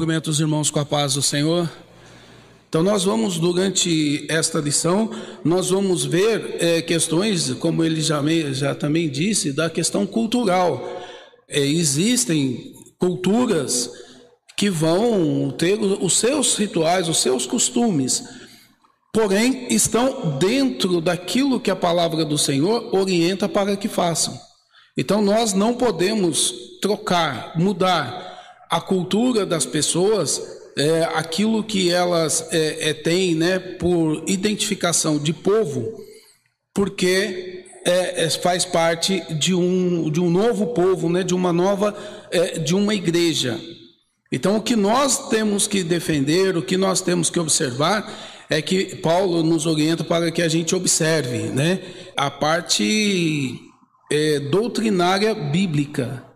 Cumprimento os irmãos com a paz do Senhor. Então, nós vamos, durante esta lição, nós vamos ver é, questões, como ele já, já também disse, da questão cultural. É, existem culturas que vão ter os seus rituais, os seus costumes, porém estão dentro daquilo que a palavra do Senhor orienta para que façam. Então, nós não podemos trocar, mudar a cultura das pessoas, é, aquilo que elas é, é, têm né, por identificação de povo, porque é, é, faz parte de um, de um novo povo, né, de uma nova, é, de uma igreja. Então, o que nós temos que defender, o que nós temos que observar, é que Paulo nos orienta para que a gente observe né, a parte doutrinária bíblica.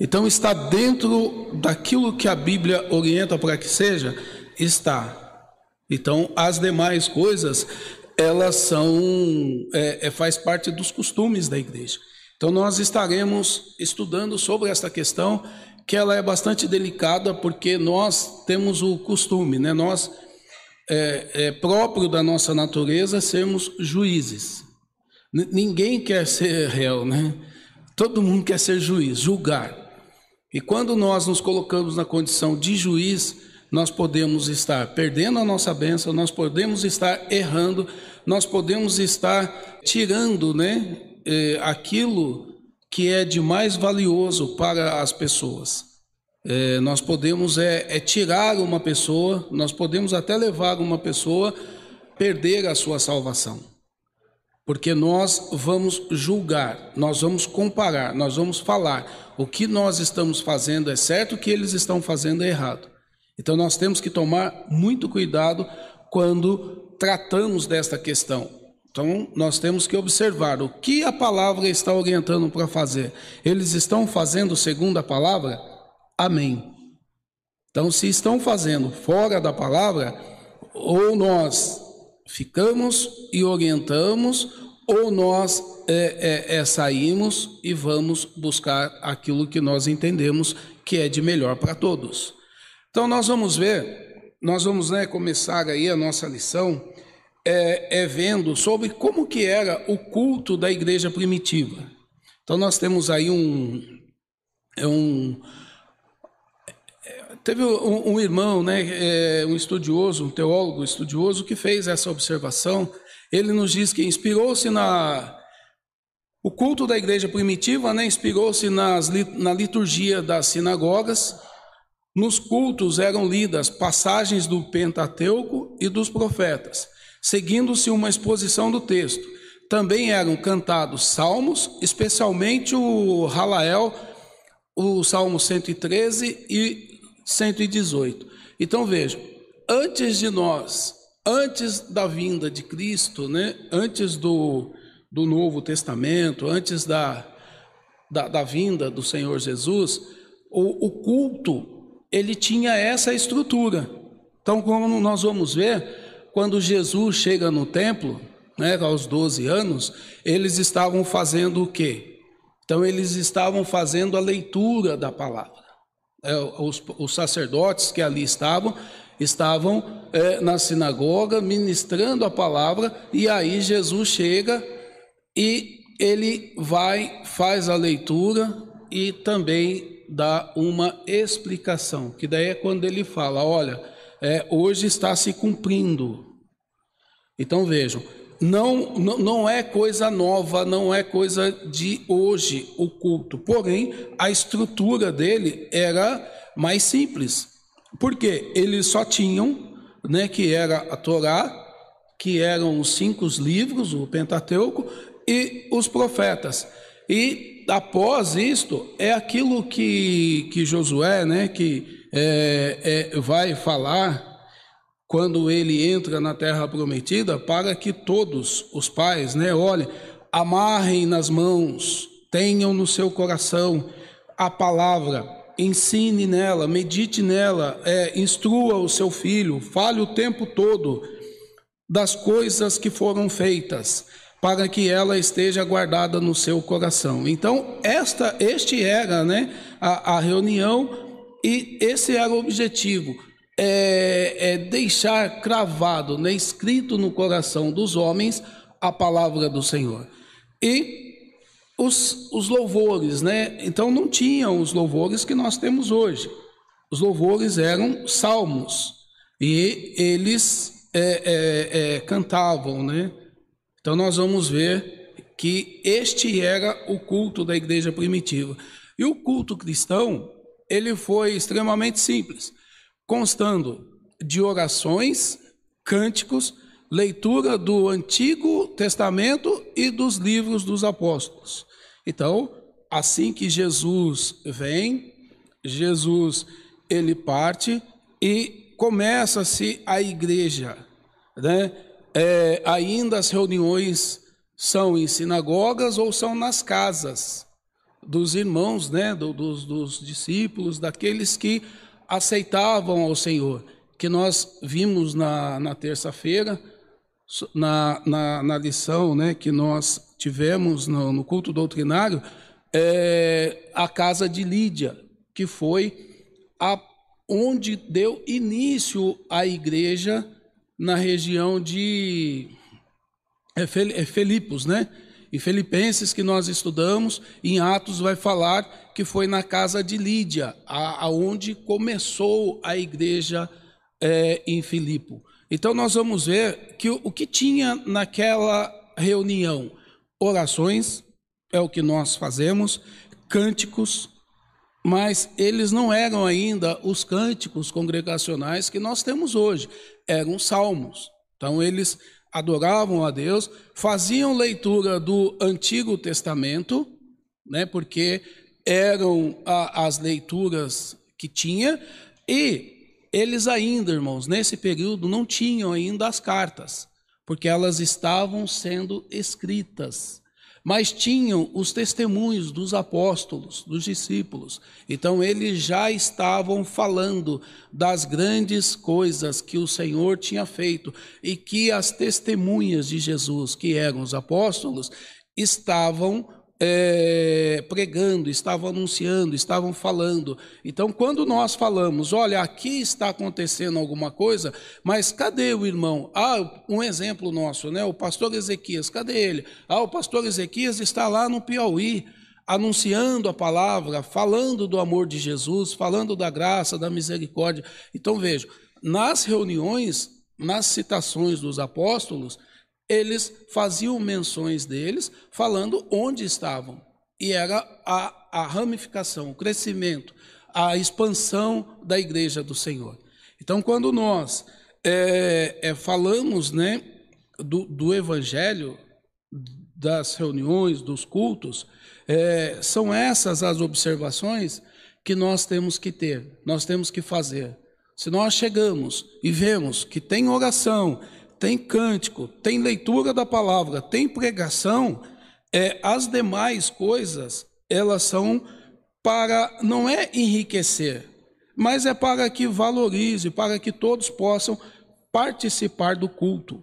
Então, está dentro daquilo que a Bíblia orienta para que seja? Está. Então, as demais coisas, elas são, é, é, faz parte dos costumes da igreja. Então, nós estaremos estudando sobre esta questão, que ela é bastante delicada, porque nós temos o costume, né? Nós, é, é próprio da nossa natureza, sermos juízes. N ninguém quer ser réu, né? Todo mundo quer ser juiz, julgar. E quando nós nos colocamos na condição de juiz, nós podemos estar perdendo a nossa bênção, nós podemos estar errando, nós podemos estar tirando né, eh, aquilo que é de mais valioso para as pessoas. É, nós podemos é, é, tirar uma pessoa, nós podemos até levar uma pessoa perder a sua salvação. Porque nós vamos julgar, nós vamos comparar, nós vamos falar o que nós estamos fazendo é certo, o que eles estão fazendo é errado. Então nós temos que tomar muito cuidado quando tratamos desta questão. Então nós temos que observar o que a palavra está orientando para fazer. Eles estão fazendo segundo a palavra? Amém. Então, se estão fazendo fora da palavra, ou nós ficamos e orientamos, ou nós é, é, é, saímos e vamos buscar aquilo que nós entendemos que é de melhor para todos. Então nós vamos ver, nós vamos né, começar aí a nossa lição é, é vendo sobre como que era o culto da igreja primitiva. Então nós temos aí um, é um Teve um, um irmão, né, é, um estudioso, um teólogo estudioso, que fez essa observação. Ele nos diz que inspirou-se na. O culto da igreja primitiva né, inspirou-se na liturgia das sinagogas. Nos cultos eram lidas passagens do Pentateuco e dos profetas, seguindo-se uma exposição do texto. Também eram cantados salmos, especialmente o Halael, o Salmo 113 e 118. Então vejam, antes de nós, antes da vinda de Cristo, né, antes do, do Novo Testamento, antes da, da, da vinda do Senhor Jesus, o, o culto ele tinha essa estrutura. Então, como nós vamos ver, quando Jesus chega no templo, né, aos 12 anos, eles estavam fazendo o quê? Então, eles estavam fazendo a leitura da palavra é, os, os, sacerdotes que ali estavam, estavam é, na sinagoga ministrando a palavra, e aí Jesus chega e ele vai, faz a leitura e também dá uma explicação, que daí é quando ele fala: olha, é, hoje está se cumprindo. Então vejam, não, não, não é coisa nova, não é coisa de hoje o culto. Porém, a estrutura dele era mais simples. Porque eles só tinham, né, que era a Torá, que eram os cinco livros, o Pentateuco, e os profetas. E após isto, é aquilo que, que Josué, né, que é, é, vai falar quando ele entra na terra prometida, para que todos os pais, né, olhem, amarrem nas mãos, tenham no seu coração a palavra, ensine nela, medite nela, é, instrua o seu filho, fale o tempo todo das coisas que foram feitas, para que ela esteja guardada no seu coração. Então, esta, este era, né, a, a reunião E esse era o objetivo, é, é deixar cravado, né, escrito no coração dos homens a palavra do Senhor. E os, os louvores, né? Então não tinham os louvores que nós temos hoje. Os louvores eram salmos e eles é, é, é, cantavam, né? Então nós vamos ver que este era o culto da igreja primitiva. E o culto cristão, ele foi extremamente simples, constando de orações, cânticos, leitura do Antigo Testamento e dos livros dos apóstolos. Então, assim que Jesus vem, Jesus ele parte e começa-se a igreja, né? É, ainda as reuniões são em sinagogas ou são nas casas dos irmãos, né, do, dos, dos discípulos, daqueles que aceitavam ao Senhor, que nós vimos na, na terça-feira, na, na, na, lição né, que nós tivemos no, no culto doutrinário, é, a casa de Lídia, que foi a, onde deu início a igreja na região de é, é Filipos, né? E Filipenses que nós estudamos, em Atos vai falar que foi na casa de Lídia, aonde começou a igreja é, em Filipo. Então nós vamos ver que o, o que tinha naquela reunião, orações, é o que nós fazemos, cânticos, mas eles não eram ainda os cânticos congregacionais que nós temos hoje, eram salmos. Então eles adoravam a Deus, faziam leitura do Antigo Testamento, né, porque eram a, as leituras que tinha, e eles ainda, irmãos, nesse período não tinham ainda as cartas, porque elas estavam sendo escritas mas tinham os testemunhos dos apóstolos, dos discípulos. Então eles já estavam falando das grandes coisas que o Senhor tinha feito e que as testemunhas de Jesus, que eram os apóstolos, estavam é, pregando, estavam anunciando, estavam falando. Então, quando nós falamos, olha, aqui está acontecendo alguma coisa, mas cadê o irmão? Ah, um exemplo nosso, né? O pastor Ezequias, cadê ele? Ah, o pastor Ezequias está lá no Piauí, anunciando a palavra, falando do amor de Jesus, falando da graça, da misericórdia. Então, veja, nas reuniões, nas citações dos apóstolos, eles faziam menções deles, falando onde estavam. E era a, a ramificação, o crescimento, a expansão da igreja do Senhor. Então, quando nós é, é, falamos né, do, do, evangelho, das reuniões, dos cultos, é, são essas as observações que nós temos que ter, nós temos que fazer. Se nós chegamos e vemos que tem oração, tem cântico, tem leitura da palavra, tem pregação, é, as demais coisas, elas são para, não é enriquecer, mas é para que valorize, para que todos possam participar do culto,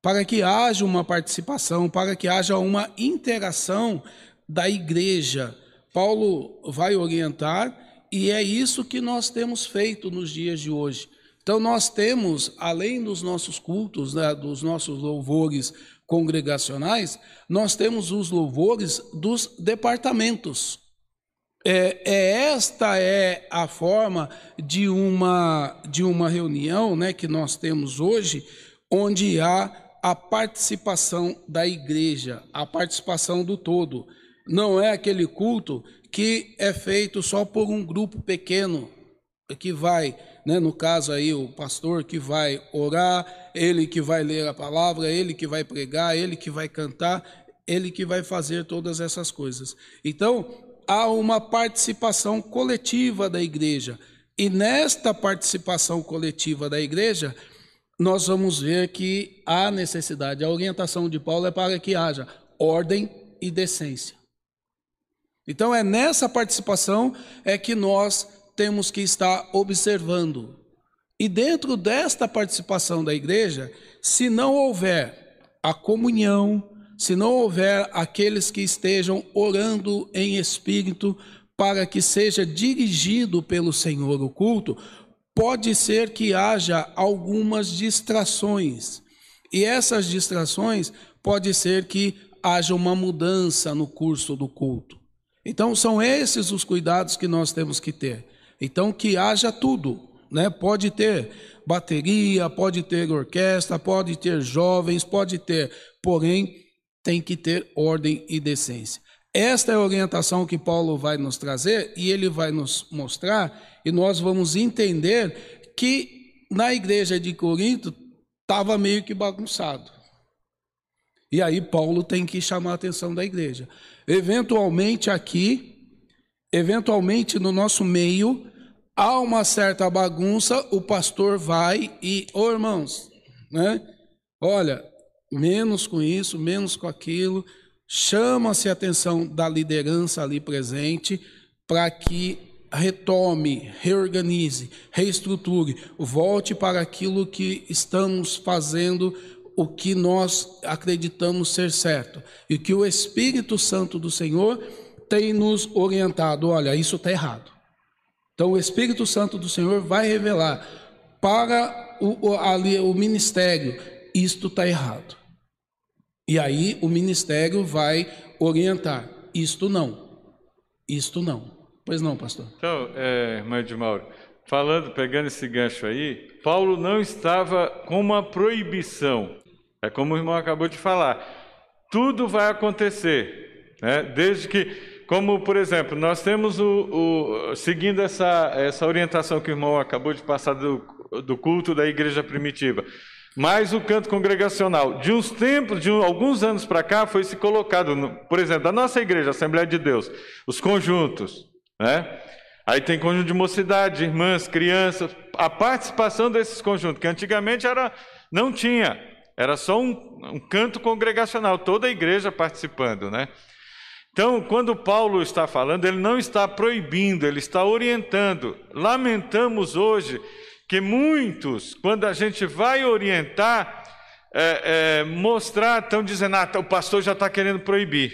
para que haja uma participação, para que haja uma interação da igreja. Paulo vai orientar e é isso que nós temos feito nos dias de hoje. Então, nós temos, além dos nossos cultos, né, dos nossos louvores congregacionais, nós temos os louvores dos departamentos. É, é, esta é a forma de uma, de uma reunião né, que nós temos hoje, onde há a participação da igreja, a participação do todo. Não é aquele culto que é feito só por um grupo pequeno, que vai né? no caso aí o pastor que vai orar, ele que vai ler a palavra, ele que vai pregar, ele que vai cantar, ele que vai fazer todas essas coisas. Então, há uma participação coletiva da igreja. E nesta participação coletiva da igreja, nós vamos ver que há necessidade. A orientação de Paulo é para que haja ordem e decência. Então é nessa participação é que nós temos que estar observando. E dentro desta participação da igreja, se não houver a comunhão, se não houver aqueles que estejam orando em espírito, para que seja dirigido pelo Senhor o culto, pode ser que haja algumas distrações. E essas distrações pode ser que haja uma mudança no curso do culto. Então são esses os cuidados que nós temos que ter. Então que haja tudo, né? Pode ter bateria, pode ter orquestra, pode ter jovens, pode ter, porém tem que ter ordem e decência. Esta é a orientação que Paulo vai nos trazer e ele vai nos mostrar e nós vamos entender que na igreja de Corinto estava meio que bagunçado. E aí Paulo tem que chamar a atenção da igreja. Eventualmente aqui, eventualmente no nosso meio, há uma certa bagunça, o pastor vai e, ô oh, irmãos, né? Olha, menos com isso, menos com aquilo, chama-se a atenção da liderança ali presente para que retome, reorganize, reestruture, volte para aquilo que estamos fazendo o que nós acreditamos ser certo e que o Espírito Santo do Senhor tem nos orientado. Olha, isso está errado. Então, o Espírito Santo do Senhor vai revelar para o, ali, o ministério: isto está errado. E aí o ministério vai orientar: isto não, isto não. Pois não, pastor. Então, é, irmã de Mauro, falando, pegando esse gancho aí, Paulo não estava com uma proibição é como o irmão acabou de falar. Tudo vai acontecer, né? desde que, como por exemplo, nós temos o, o seguindo essa, essa orientação que o irmão acabou de passar do, do culto da igreja primitiva, mais o canto congregacional. De uns tempos, de um, alguns anos para cá, foi se colocado, no, por exemplo, da nossa igreja, Assembleia de Deus, os conjuntos, né? Aí tem conjunto de mocidade, irmãs, crianças, a participação desses conjuntos, que antigamente era, não tinha. Era só um, um canto congregacional, toda a igreja participando, né? Então, quando Paulo está falando, ele não está proibindo, ele está orientando. Lamentamos hoje que muitos, quando a gente vai orientar, é, é, mostrar, estão dizendo, ah, o pastor já está querendo proibir.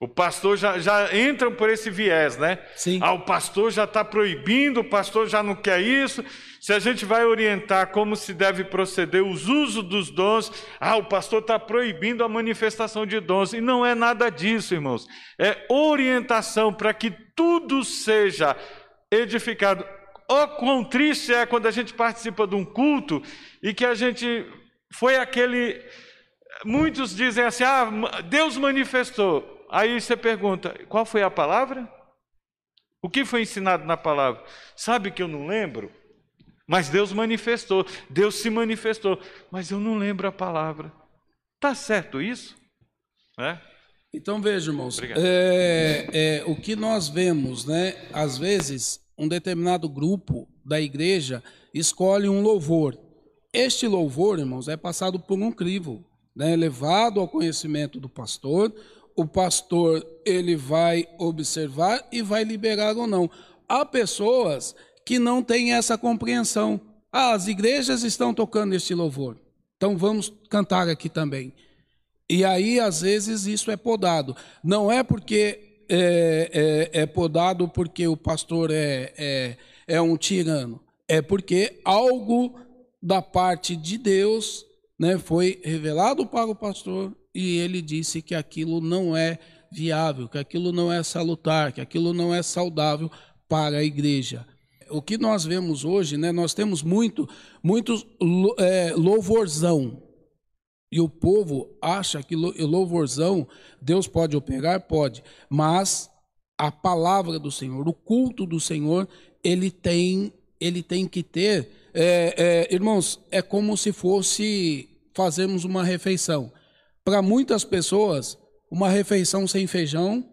O pastor já, já entra por esse viés, né? Sim. Ah, o pastor já está proibindo, o pastor já não quer isso. Se a gente vai orientar como se deve proceder os usos dos dons, ah, o pastor está proibindo a manifestação de dons. E não é nada disso, irmãos. É orientação para que tudo seja edificado. Oh, quão triste é quando a gente participa de um culto e que a gente foi aquele. Muitos dizem assim: ah, Deus manifestou. Aí você pergunta: qual foi a palavra? O que foi ensinado na palavra? Sabe que eu não lembro? Mas Deus manifestou, Deus se manifestou, mas eu não lembro a palavra. Tá certo isso? É? Então veja, irmãos, é, é, o que nós vemos, né? Às vezes, um determinado grupo da igreja escolhe um louvor. Este louvor, irmãos, é passado por um crivo, né? levado ao conhecimento do pastor o pastor ele vai observar e vai liberar ou não. Há pessoas que não têm essa compreensão. Ah, as igrejas estão tocando este louvor, então vamos cantar aqui também. E aí, às vezes, isso é podado. Não é porque é, é, é podado porque o pastor é, é, é um tirano, é porque algo da parte de Deus né, foi revelado para o pastor e ele disse que aquilo não é viável, que aquilo não é salutar, que aquilo não é saudável para a igreja. O que nós vemos hoje, né, nós temos muito, muitos é, louvorzão. E o povo acha que louvorzão, Deus pode operar? Pode. Mas a palavra do Senhor, o culto do Senhor, ele tem, ele tem que ter. É, é, irmãos, é como se fosse fazermos uma refeição. Para muitas pessoas, uma refeição sem feijão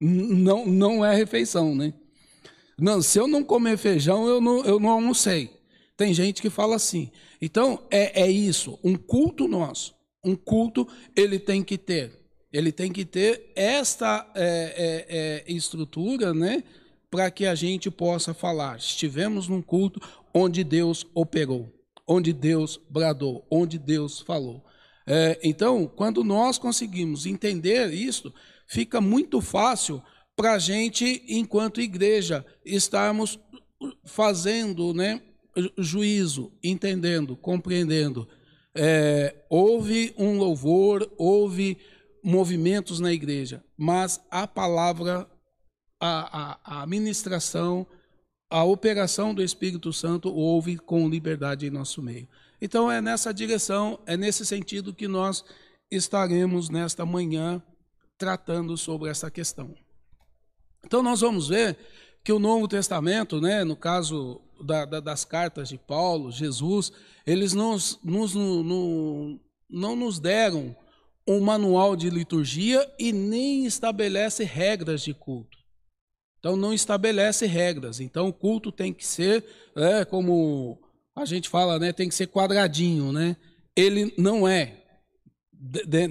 não, não é refeição, né? Não, se eu não comer feijão, eu não, eu não almocei. Tem gente que fala assim. Então, é, é isso. Um culto nosso, um culto, ele tem que ter. Ele tem que ter esta é, é, é estrutura, né? Para que a gente possa falar. Estivemos num culto onde Deus operou, onde Deus bradou, onde Deus falou. É, então, quando nós conseguimos entender isso, fica muito fácil para a gente, enquanto igreja, estarmos fazendo né, juízo, entendendo, compreendendo. É, houve um louvor, houve movimentos na igreja, mas a palavra, a, a, a ministração, a operação do Espírito Santo houve com liberdade em nosso meio. Então é nessa direção, é nesse sentido que nós estaremos nesta manhã tratando sobre essa questão. Então nós vamos ver que o Novo Testamento, né, no caso da, da, das cartas de Paulo, Jesus, eles nos, nos, no, no, não nos deram um manual de liturgia e nem estabelece regras de culto. Então não estabelece regras. Então o culto tem que ser, é, como a gente fala, né, tem que ser quadradinho, né? Ele não é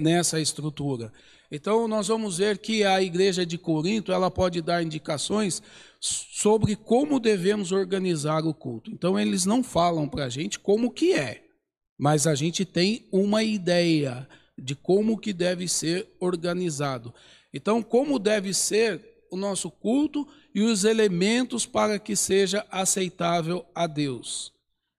nessa estrutura. Então nós vamos ver que a igreja de Corinto, ela pode dar indicações sobre como devemos organizar o culto. Então eles não falam para a gente como que é, mas a gente tem uma ideia de como que deve ser organizado. Então como deve ser o nosso culto e os elementos para que seja aceitável a Deus.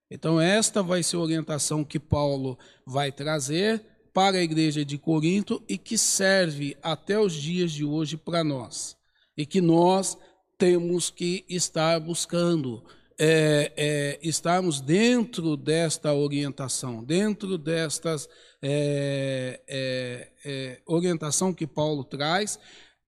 Então esta vai ser a orientação que Paulo vai trazer para a igreja de Corinto e que serve até os dias de hoje para nós. E que nós temos que estar buscando, é, é, estarmos dentro desta orientação, dentro destas é, é, é, orientação que Paulo traz,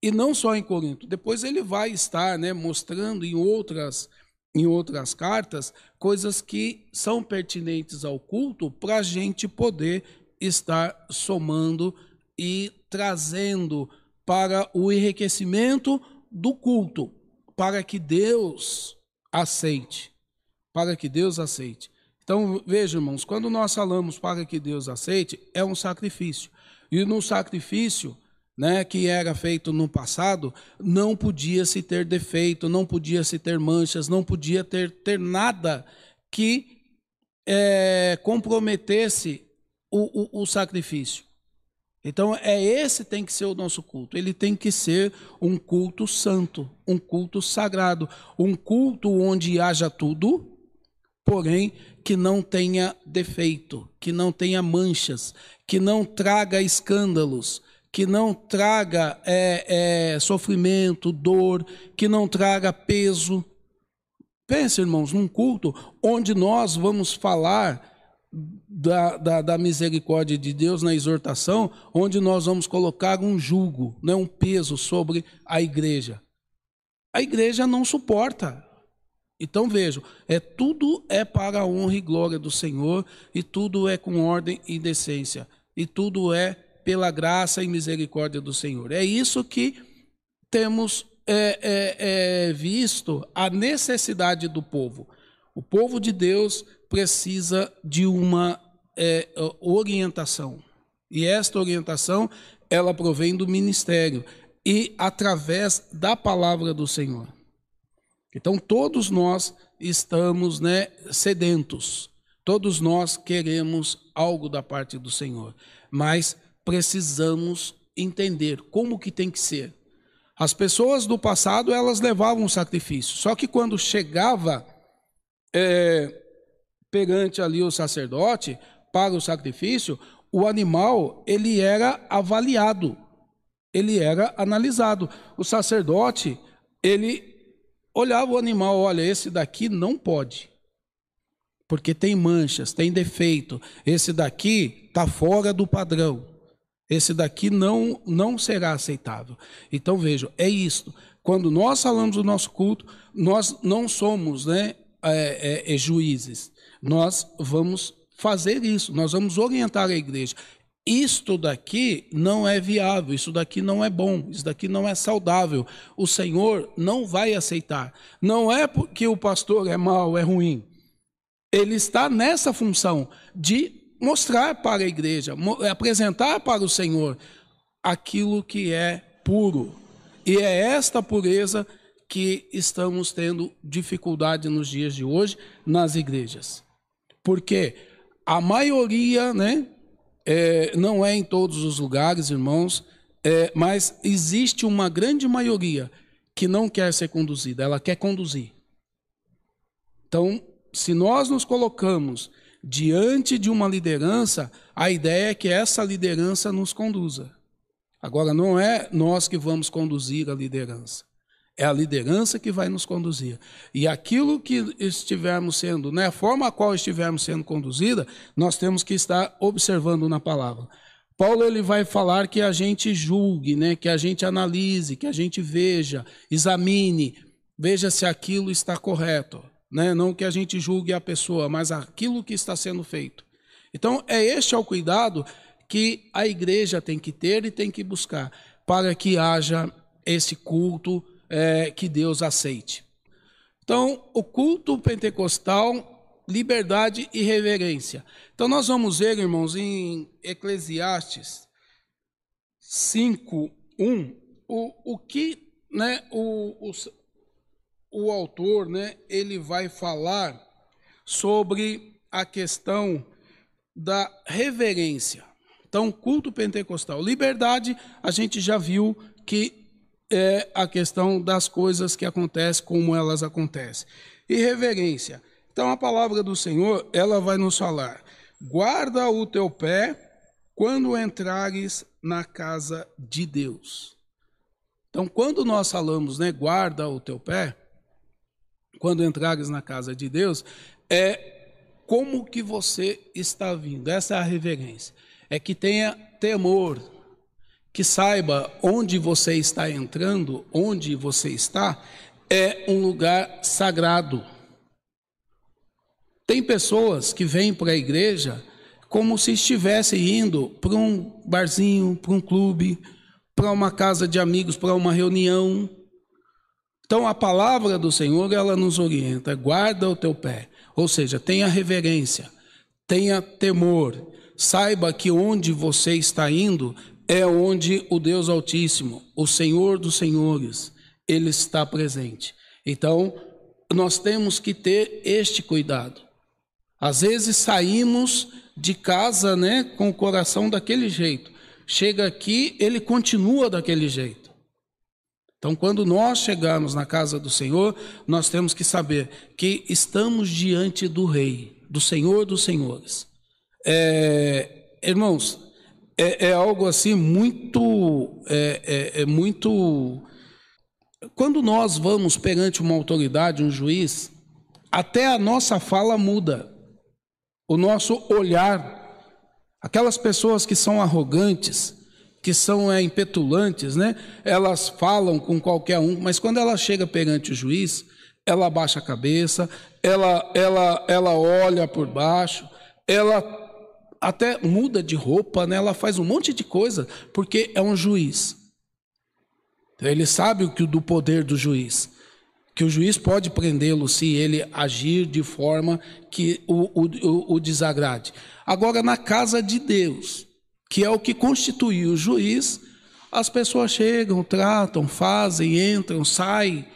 e não só em Corinto. Depois ele vai estar né, mostrando em outras em outras cartas coisas que são pertinentes ao culto para a gente poder estar somando e trazendo para o enriquecimento do culto, para que Deus aceite. Para que Deus aceite. Então, veja, irmãos, quando nós falamos para que Deus aceite, é um sacrifício. E no sacrifício, né, que era feito no passado, não podia se ter defeito, não podia se ter manchas, não podia ter, ter nada que é, comprometesse o, o, o sacrifício. Então, é esse tem que ser o nosso culto. Ele tem que ser um culto santo, um culto sagrado, um culto onde haja tudo, porém que não tenha defeito, que não tenha manchas, que não traga escândalos, que não traga é, é, sofrimento, dor, que não traga peso. Pense, irmãos, num culto onde nós vamos falar da, da, da, misericórdia de Deus na exortação, onde nós vamos colocar um jugo, né, um peso sobre a igreja. A igreja não suporta. Então vejam, é tudo é para a honra e glória do Senhor, e tudo é com ordem e decência, e tudo é pela graça e misericórdia do Senhor. É isso que temos é, é, é, visto a necessidade do povo. O povo de Deus precisa de uma é, orientação. E esta orientação, ela provém do ministério e através da palavra do Senhor. Então, todos nós estamos né, sedentos, todos nós queremos algo da parte do Senhor, mas precisamos entender como que tem que ser. As pessoas do passado, elas levavam sacrifício, só que quando chegava é, perante ali o sacerdote para o sacrifício, o animal ele era avaliado, ele era analisado. O sacerdote ele olhava o animal, olha, esse daqui não pode, porque tem manchas, tem defeito. Esse daqui está fora do padrão. Esse daqui não não será aceitável. Então vejam, é isto. Quando nós falamos do nosso culto, nós não somos, né, é, é, é juízes nós vamos fazer isso, nós vamos orientar a igreja. Isto daqui não é viável, isso daqui não é bom, isso daqui não é saudável. O Senhor não vai aceitar. Não é porque o pastor é mau, é ruim. Ele está nessa função de mostrar para a igreja, apresentar para o Senhor aquilo que é puro. E é esta pureza que estamos tendo dificuldade nos dias de hoje nas igrejas. Porque a maioria, né, é, não é em todos os lugares, irmãos, é, mas existe uma grande maioria que não quer ser conduzida, ela quer conduzir. Então, se nós nos colocamos diante de uma liderança, a ideia é que essa liderança nos conduza. Agora, não é nós que vamos conduzir a liderança. É a liderança que vai nos conduzir. E aquilo que estivermos sendo, né, a forma a qual estivermos sendo conduzida, nós temos que estar observando na palavra. Paulo ele vai falar que a gente julgue, né, que a gente analise, que a gente veja, examine, veja se aquilo está correto, né? Não que a gente julgue a pessoa, mas aquilo que está sendo feito. Então, é este é o cuidado que a igreja tem que ter e tem que buscar para que haja esse culto é, que Deus aceite. Então, o culto pentecostal, liberdade e reverência. Então, nós vamos ver, irmãos, em Eclesiastes 5, 1, o, o que né, o, o, o autor né, ele vai falar sobre a questão da reverência. Então, culto pentecostal. Liberdade, a gente já viu que é a questão das coisas que acontecem como elas acontecem. E reverência. Então a palavra do Senhor, ela vai nos falar: guarda o teu pé quando entrares na casa de Deus. Então, quando nós falamos, né, guarda o teu pé, quando entrares na casa de Deus, é como que você está vindo. Essa é a reverência. É que tenha temor, que saiba onde você está entrando, onde você está, é um lugar sagrado. Tem pessoas que vêm para a igreja como se estivessem indo para um barzinho, para um clube, para uma casa de amigos, para uma reunião. Então a palavra do Senhor, ela nos orienta, guarda o teu pé, ou seja, tenha reverência, tenha temor, saiba que onde você está indo é onde o Deus Altíssimo, o Senhor dos Senhores, ele está presente. Então, nós temos que ter este cuidado. Às vezes saímos de casa, né, com o coração daquele jeito. Chega aqui, ele continua daquele jeito. Então, quando nós chegarmos na casa do Senhor, nós temos que saber que estamos diante do Rei, do Senhor dos Senhores. É, irmãos, é, é algo assim muito, é, é, é muito. Quando nós vamos perante uma autoridade, um juiz, até a nossa fala muda, o nosso olhar. Aquelas pessoas que são arrogantes, que são é, impetulantes, né? Elas falam com qualquer um, mas quando ela chega perante o juiz, ela abaixa a cabeça, ela, ela, ela olha por baixo, ela até muda de roupa, né? ela faz um monte de coisa, porque é um juiz. Ele sabe o que do poder do juiz. Que o juiz pode prendê-lo se ele agir de forma que o, o, o desagrade. Agora, na casa de Deus, que é o que constitui o juiz, as pessoas chegam, tratam, fazem, entram, saem.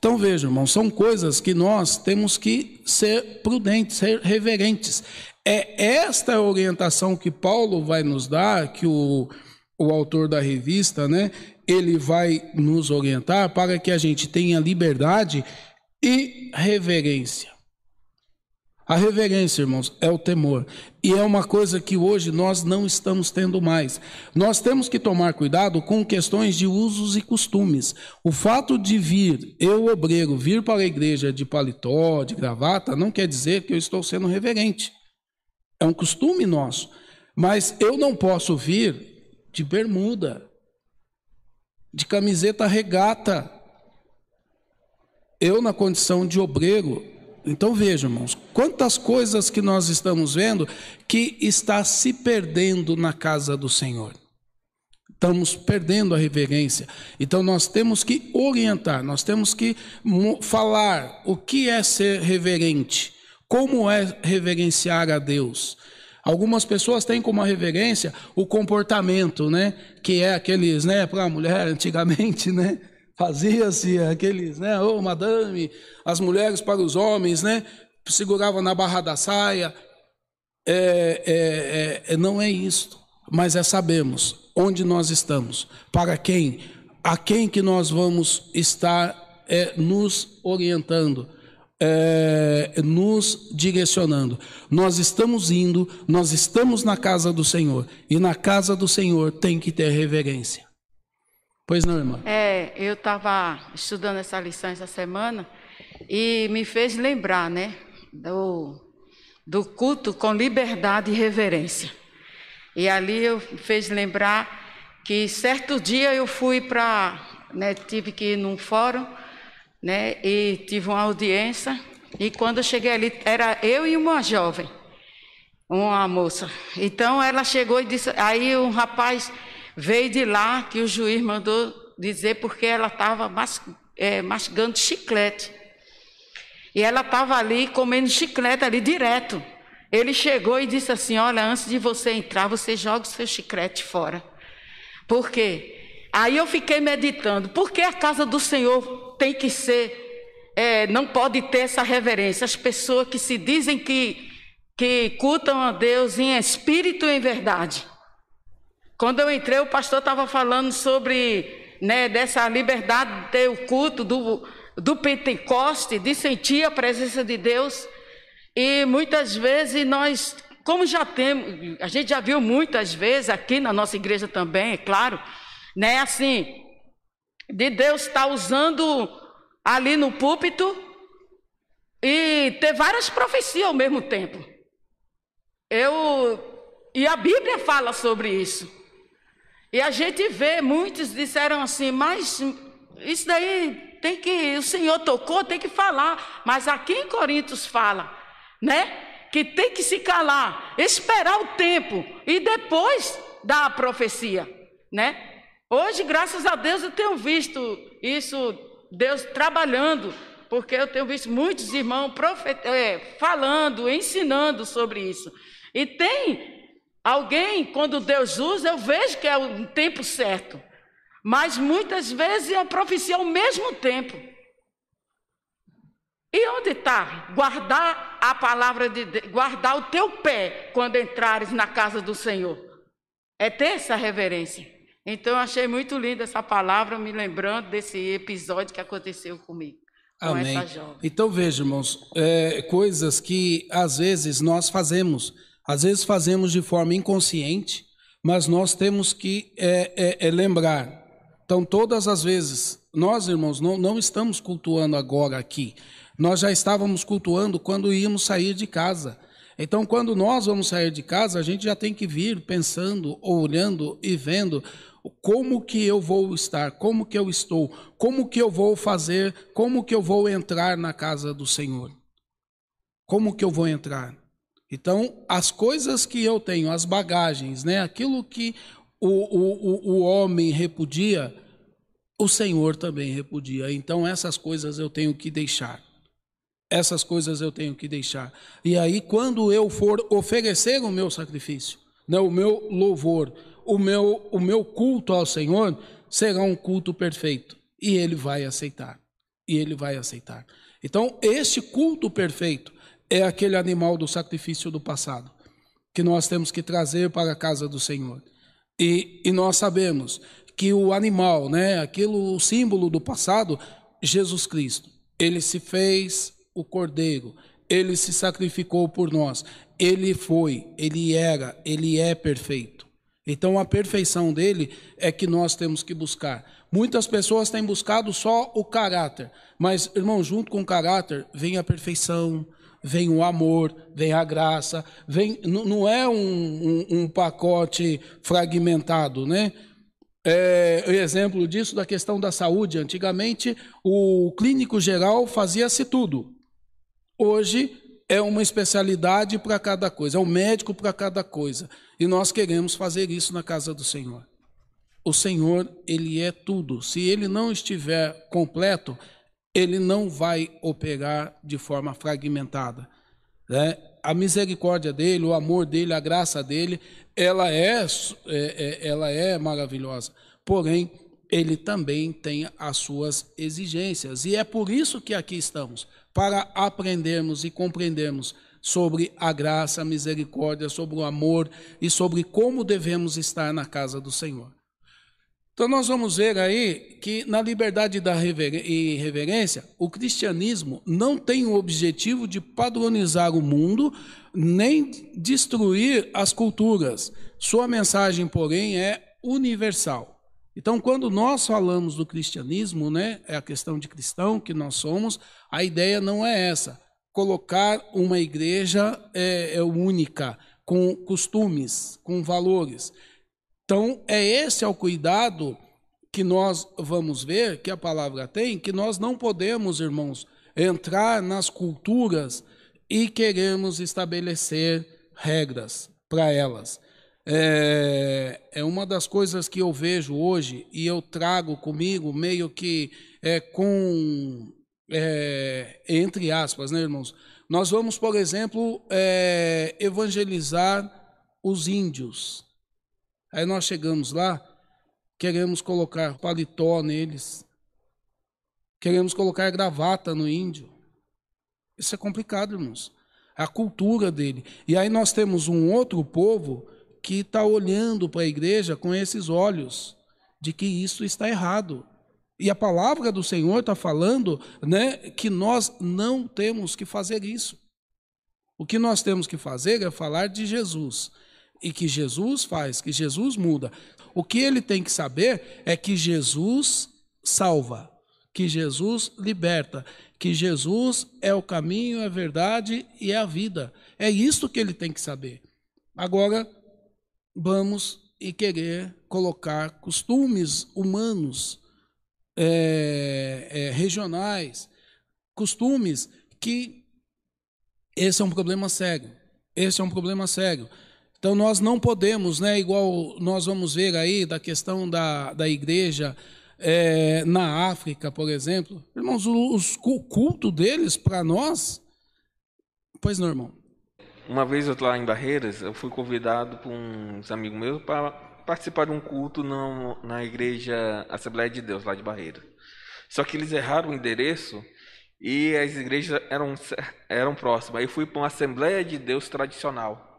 Então vejam, irmãos, são coisas que nós temos que ser prudentes, ser reverentes. É esta orientação que Paulo vai nos dar, que o, o autor da revista, né, ele vai nos orientar para que a gente tenha liberdade e reverência. A reverência, irmãos, é o temor. E é uma coisa que hoje nós não estamos tendo mais. Nós temos que tomar cuidado com questões de usos e costumes. O fato de vir, eu, obreiro, vir para a igreja de paletó, de gravata, não quer dizer que eu estou sendo reverente. É um costume nosso. Mas eu não posso vir de bermuda, de camiseta regata. Eu, na condição de obreiro. Então vejam, irmãos, quantas coisas que nós estamos vendo que está se perdendo na casa do Senhor. Estamos perdendo a reverência. Então nós temos que orientar, nós temos que falar o que é ser reverente como é reverenciar a Deus? Algumas pessoas têm como reverência o comportamento, né? Que é aqueles, né? Para a mulher antigamente, né? Fazia-se aqueles, né? Ô, oh, madame, as mulheres para os homens, né? Segurava na barra da saia. É, é, é, é não é isto, mas é sabemos onde nós estamos, para quem a quem que nós vamos estar é, nos orientando, é, nos direcionando. Nós estamos indo, nós estamos na casa do Senhor, e na casa do Senhor tem que ter reverência. Pois não, irmã? É, eu estava estudando essa lição essa semana e me fez lembrar, né, do, do culto com liberdade e reverência. E ali eu fez lembrar que certo dia eu fui para, né, tive que ir num fórum, né, e tive uma audiência, e quando eu cheguei ali, era eu e uma jovem, uma moça. Então ela chegou e disse, aí um rapaz veio de lá que o juiz mandou dizer porque ela estava mas, é, mastigando chiclete. E ela estava ali comendo chiclete ali direto. Ele chegou e disse assim: Olha, antes de você entrar, você joga o seu chiclete fora. Por quê? Aí eu fiquei meditando, por que a casa do Senhor tem que ser, é, não pode ter essa reverência? As pessoas que se dizem que, que cultam a Deus em espírito e em verdade. Quando eu entrei, o pastor estava falando sobre né, dessa liberdade de ter o culto do, do Pentecoste, de sentir a presença de Deus. E muitas vezes nós como já temos, a gente já viu muitas vezes aqui na nossa igreja também, é claro, né? Assim, de Deus estar tá usando ali no púlpito e ter várias profecias ao mesmo tempo. Eu e a Bíblia fala sobre isso. E a gente vê, muitos disseram assim, mas isso daí tem que, o Senhor tocou, tem que falar. Mas aqui em Coríntios fala, né? que tem que se calar, esperar o tempo e depois dar a profecia, né? Hoje, graças a Deus, eu tenho visto isso, Deus trabalhando, porque eu tenho visto muitos irmãos é, falando, ensinando sobre isso. E tem alguém, quando Deus usa, eu vejo que é o tempo certo. Mas muitas vezes é a profecia ao mesmo tempo. E onde está? Guardar a palavra de Deus, guardar o teu pé quando entrares na casa do Senhor. É ter essa reverência. Então eu achei muito linda essa palavra, me lembrando desse episódio que aconteceu comigo. Com Amém. Então veja, irmãos, é, coisas que às vezes nós fazemos, às vezes fazemos de forma inconsciente, mas nós temos que é, é, é lembrar. Então, todas as vezes, nós, irmãos, não, não estamos cultuando agora aqui. Nós já estávamos cultuando quando íamos sair de casa. Então, quando nós vamos sair de casa, a gente já tem que vir pensando, olhando e vendo como que eu vou estar, como que eu estou, como que eu vou fazer, como que eu vou entrar na casa do Senhor. Como que eu vou entrar? Então, as coisas que eu tenho, as bagagens, né? aquilo que o, o, o homem repudia, o Senhor também repudia. Então, essas coisas eu tenho que deixar. Essas coisas eu tenho que deixar. E aí, quando eu for oferecer o meu sacrifício, né, o meu louvor, o meu, o meu culto ao Senhor, será um culto perfeito. E Ele vai aceitar. E Ele vai aceitar. Então, este culto perfeito é aquele animal do sacrifício do passado, que nós temos que trazer para a casa do Senhor. E, e nós sabemos que o animal, né, aquilo, o símbolo do passado, Jesus Cristo, ele se fez o Cordeiro, ele se sacrificou por nós. Ele foi, ele era, ele é perfeito. Então a perfeição dele é que nós temos que buscar. Muitas pessoas têm buscado só o caráter, mas, irmão, junto com o caráter vem a perfeição, vem o amor, vem a graça, vem, não é um, um, um pacote fragmentado, né? É, exemplo disso da questão da saúde. Antigamente, o clínico geral fazia-se tudo. Hoje é uma especialidade para cada coisa, é um médico para cada coisa. E nós queremos fazer isso na casa do Senhor. O Senhor, ele é tudo. Se ele não estiver completo, ele não vai operar de forma fragmentada. Né? A misericórdia dele, o amor dele, a graça dele, ela é, é, é ela é maravilhosa. Porém, ele também tem as suas exigências. E é por isso que aqui estamos para aprendermos e compreendermos sobre a graça, a misericórdia, sobre o amor e sobre como devemos estar na casa do Senhor. Então nós vamos ver aí que na liberdade da e reverência, o cristianismo não tem o objetivo de padronizar o mundo, nem destruir as culturas. Sua mensagem, porém, é universal. Então, quando nós falamos do cristianismo, né, é a questão de cristão que nós somos, a ideia não é essa. Colocar uma igreja é, é única, com costumes, com valores. Então, é esse é o cuidado que nós vamos ver, que a palavra tem, que nós não podemos, irmãos, entrar nas culturas e queremos estabelecer regras para elas. É, é, uma das coisas que eu vejo hoje e eu trago comigo meio que é, com é, entre aspas, né, irmãos? Nós vamos, por exemplo, é, evangelizar os índios. Aí nós chegamos lá, queremos colocar paletó neles, queremos colocar gravata no índio. Isso é complicado, irmãos. A cultura dele. E aí nós temos um outro povo que está olhando para a igreja com esses olhos de que isso está errado. E a palavra do Senhor está falando né, que nós não temos que fazer isso. O que nós temos que fazer é falar de Jesus e que Jesus faz, que Jesus muda. O que ele tem que saber é que Jesus salva, que Jesus liberta, que Jesus é o caminho, é a verdade e é a vida. É isso que ele tem que saber. Agora, vamos e querer colocar costumes humanos, é, é, regionais, costumes que esse é um problema sério. Esse é um problema sério. Então nós não podemos, né, igual nós vamos ver aí da questão da, da igreja é, na África, por exemplo. Irmãos, os, o culto deles para nós. Pois não, irmão. Uma vez eu lá em Barreiras, eu fui convidado por uns amigos meus para participar de um culto na, na igreja Assembleia de Deus, lá de Barreiras. Só que eles erraram o endereço e as igrejas eram, eram próximas. Aí fui para uma Assembleia de Deus tradicional.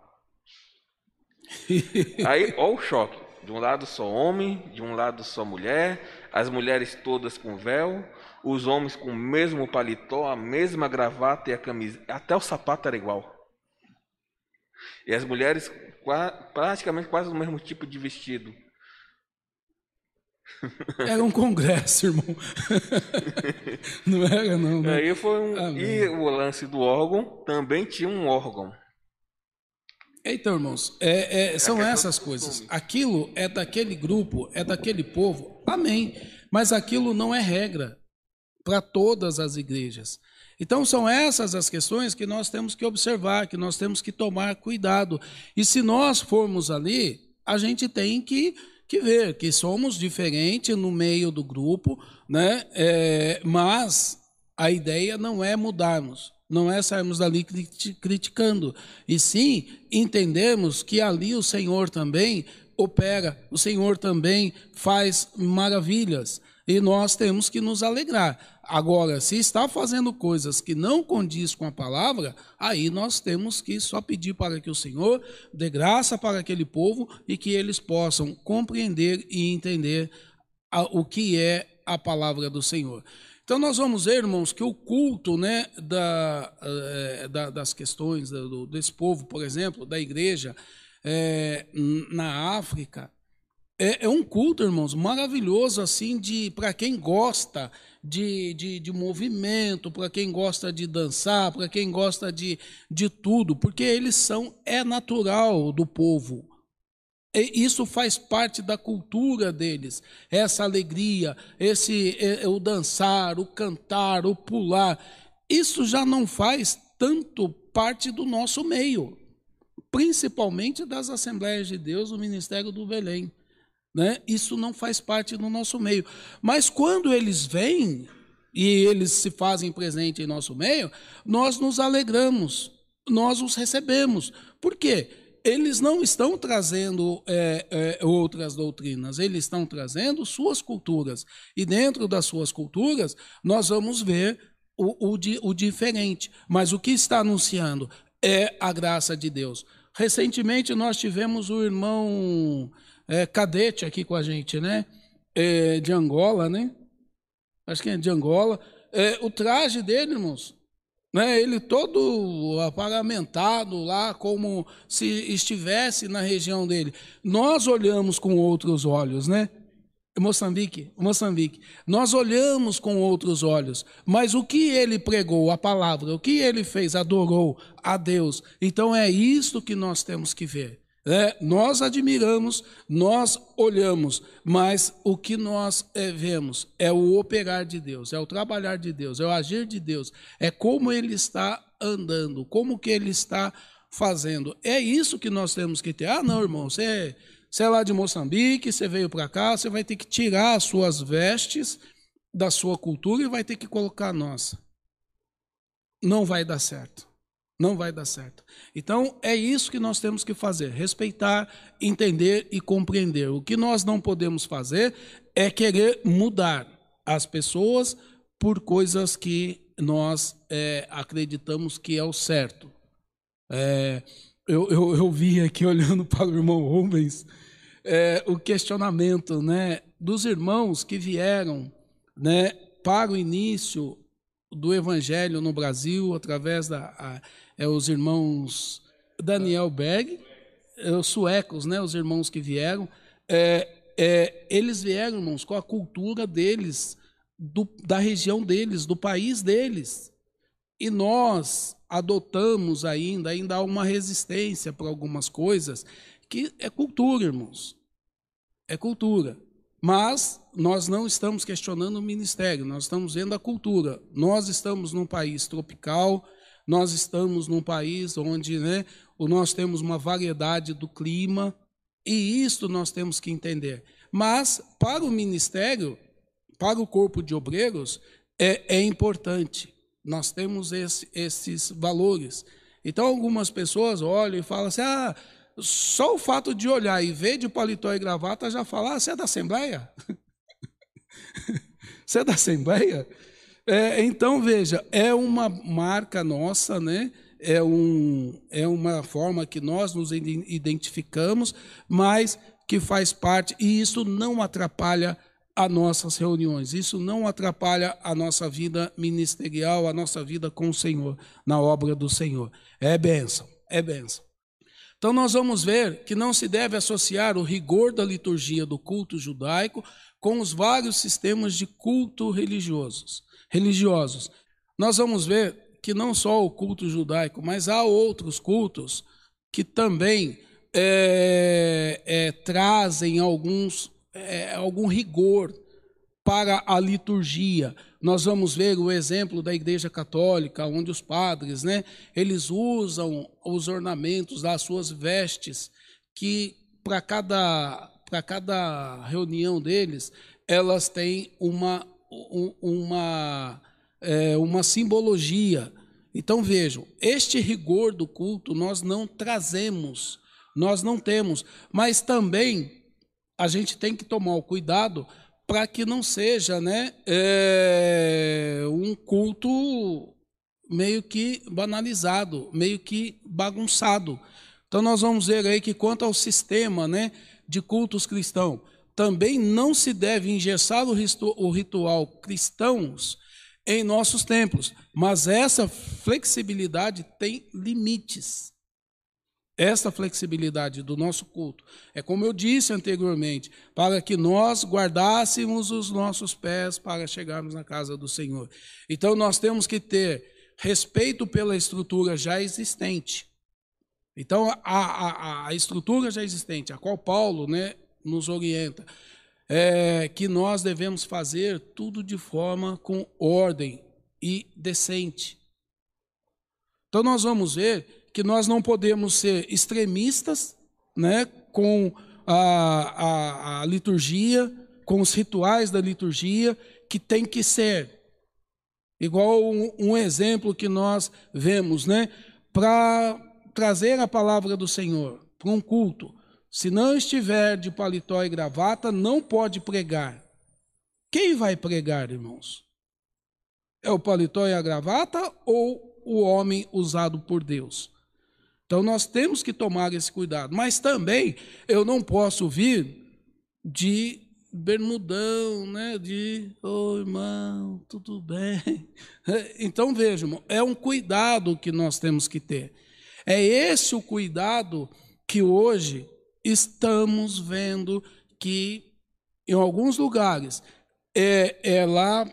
Aí, olha o choque. De um lado só homem, de um lado só mulher, as mulheres todas com véu, os homens com o mesmo paletó, a mesma gravata e a camisa, até o sapato era igual. E as mulheres praticamente quase o mesmo tipo de vestido. Era um congresso, irmão. não era, não. não. Aí foi um... E o lance do órgão também tinha um órgão. Então, irmãos, é, é, são essas coisas. Aquilo é daquele grupo, é daquele povo, amém. Mas aquilo não é regra para todas as igrejas. Então, são essas as questões que nós temos que observar, que nós temos que tomar cuidado. E se nós formos ali, a gente tem que, que ver que somos diferentes no meio do grupo, né? É, mas a ideia não é mudarmos não é sairmos dali criticando, e sim entendermos que ali o Senhor também opera, o Senhor também faz maravilhas, e nós temos que nos alegrar. Agora, se está fazendo coisas que não condiz com a palavra, aí nós temos que só pedir para que o Senhor dê graça para aquele povo e que eles possam compreender e entender o que é a palavra do Senhor. Então nós vamos ver, irmãos, que o culto né, da, é, da, das questões do, desse povo, por exemplo, da igreja é, na África, é, é, um culto, irmãos, maravilhoso, assim, de para quem gosta de, de, de movimento, para quem gosta de dançar, para quem gosta de, de tudo, porque eles são, é natural do povo. Isso faz parte da cultura deles, essa alegria, esse o dançar, o cantar, o pular. Isso já não faz tanto parte do nosso meio, principalmente das Assembleias de Deus, o Ministério do Belém. Né? Isso não faz parte do nosso meio. Mas quando eles vêm e eles se fazem presente em nosso meio, nós nos alegramos, nós os recebemos. Por quê? Eles não estão trazendo é, é, outras doutrinas, eles estão trazendo suas culturas. E dentro das suas culturas, nós vamos ver o, o, o diferente. Mas o que está anunciando é a graça de Deus. Recentemente nós tivemos o irmão é, Cadete aqui com a gente, né? é, de Angola, né? Acho que é de Angola. É, o traje dele, irmãos, né, ele todo apagamentado lá, como se estivesse na região dele. Nós olhamos com outros olhos, né? Moçambique, Moçambique. Nós olhamos com outros olhos, mas o que ele pregou, a palavra, o que ele fez, adorou a Deus. Então é isto que nós temos que ver. É, nós admiramos, nós olhamos, mas o que nós é, vemos é o operar de Deus, é o trabalhar de Deus, é o agir de Deus, é como Ele está andando, como que Ele está fazendo. É isso que nós temos que ter. Ah, não, irmão, você você é lá de Moçambique, você veio para cá, você vai ter que tirar as suas vestes da sua cultura e vai ter que colocar a nossa. Não vai dar certo. Não vai dar certo. Então, é isso que nós temos que fazer: respeitar, entender e compreender. O que nós não podemos fazer é querer mudar as pessoas por coisas que nós é, acreditamos que é o certo. É, eu, eu, eu vi aqui olhando para o irmão Rubens é, o questionamento né, dos irmãos que vieram né, para o início do evangelho no Brasil, através da a, é, os irmãos Daniel Berg, é, os suecos, né, os irmãos que vieram, é, é, eles vieram, irmãos, com a cultura deles, do, da região deles, do país deles. E nós adotamos ainda, ainda há uma resistência para algumas coisas, que é cultura, irmãos. É cultura. Mas nós não estamos questionando o ministério, nós estamos vendo a cultura. Nós estamos num país tropical, nós estamos num país onde né, nós temos uma variedade do clima, e isto nós temos que entender. Mas, para o ministério, para o corpo de obreiros, é, é importante. Nós temos esse, esses valores. Então, algumas pessoas olham e falam assim: ah, só o fato de olhar e ver de paletó e gravata já falar, ah, você é da Assembleia? você é da Assembleia? É, então, veja, é uma marca nossa, né? é, um, é uma forma que nós nos identificamos, mas que faz parte, e isso não atrapalha as nossas reuniões, isso não atrapalha a nossa vida ministerial, a nossa vida com o Senhor, na obra do Senhor. É bênção, é bênção. Então, nós vamos ver que não se deve associar o rigor da liturgia do culto judaico com os vários sistemas de culto religiosos. Religiosos. Nós vamos ver que não só o culto judaico, mas há outros cultos que também é, é, trazem alguns, é, algum rigor para a liturgia. Nós vamos ver o exemplo da Igreja Católica, onde os padres, né, eles usam os ornamentos das suas vestes, que para cada, para cada reunião deles, elas têm uma, uma, é, uma simbologia. Então vejam, este rigor do culto nós não trazemos, nós não temos, mas também a gente tem que tomar o cuidado para que não seja né, é, um culto meio que banalizado, meio que bagunçado. Então nós vamos ver aí que quanto ao sistema né, de cultos cristãos, também não se deve engessar o ritual cristãos em nossos templos, mas essa flexibilidade tem limites essa flexibilidade do nosso culto. É como eu disse anteriormente, para que nós guardássemos os nossos pés para chegarmos na casa do Senhor. Então nós temos que ter respeito pela estrutura já existente. Então a, a, a estrutura já existente, a qual Paulo né, nos orienta, é que nós devemos fazer tudo de forma com ordem e decente. Então nós vamos ver que nós não podemos ser extremistas né, com a, a, a liturgia, com os rituais da liturgia, que tem que ser. Igual um, um exemplo que nós vemos, né? Para trazer a palavra do Senhor para um culto. Se não estiver de paletó e gravata, não pode pregar. Quem vai pregar, irmãos? É o paletó e a gravata ou o homem usado por Deus? Então nós temos que tomar esse cuidado. Mas também eu não posso vir de bermudão, né? De, ô oh, irmão, tudo bem. Então vejam, é um cuidado que nós temos que ter. É esse o cuidado que hoje estamos vendo que em alguns lugares é, é lá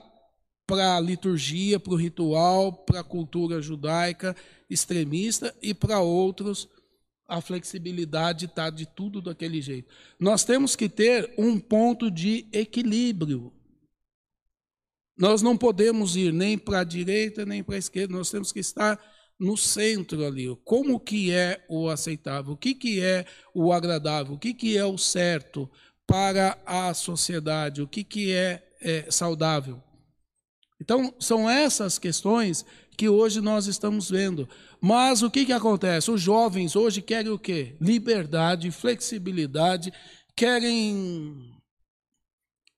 para a liturgia, para o ritual, para a cultura judaica extremista e para outros a flexibilidade está de tudo daquele jeito. Nós temos que ter um ponto de equilíbrio. Nós não podemos ir nem para a direita nem para a esquerda, nós temos que estar no centro ali. Como que é o aceitável? O que, que é o agradável? O que, que é o certo para a sociedade? O que, que é, é saudável? Então, são essas questões que hoje nós estamos vendo. Mas o que, que acontece? Os jovens hoje querem o quê? Liberdade, flexibilidade, querem.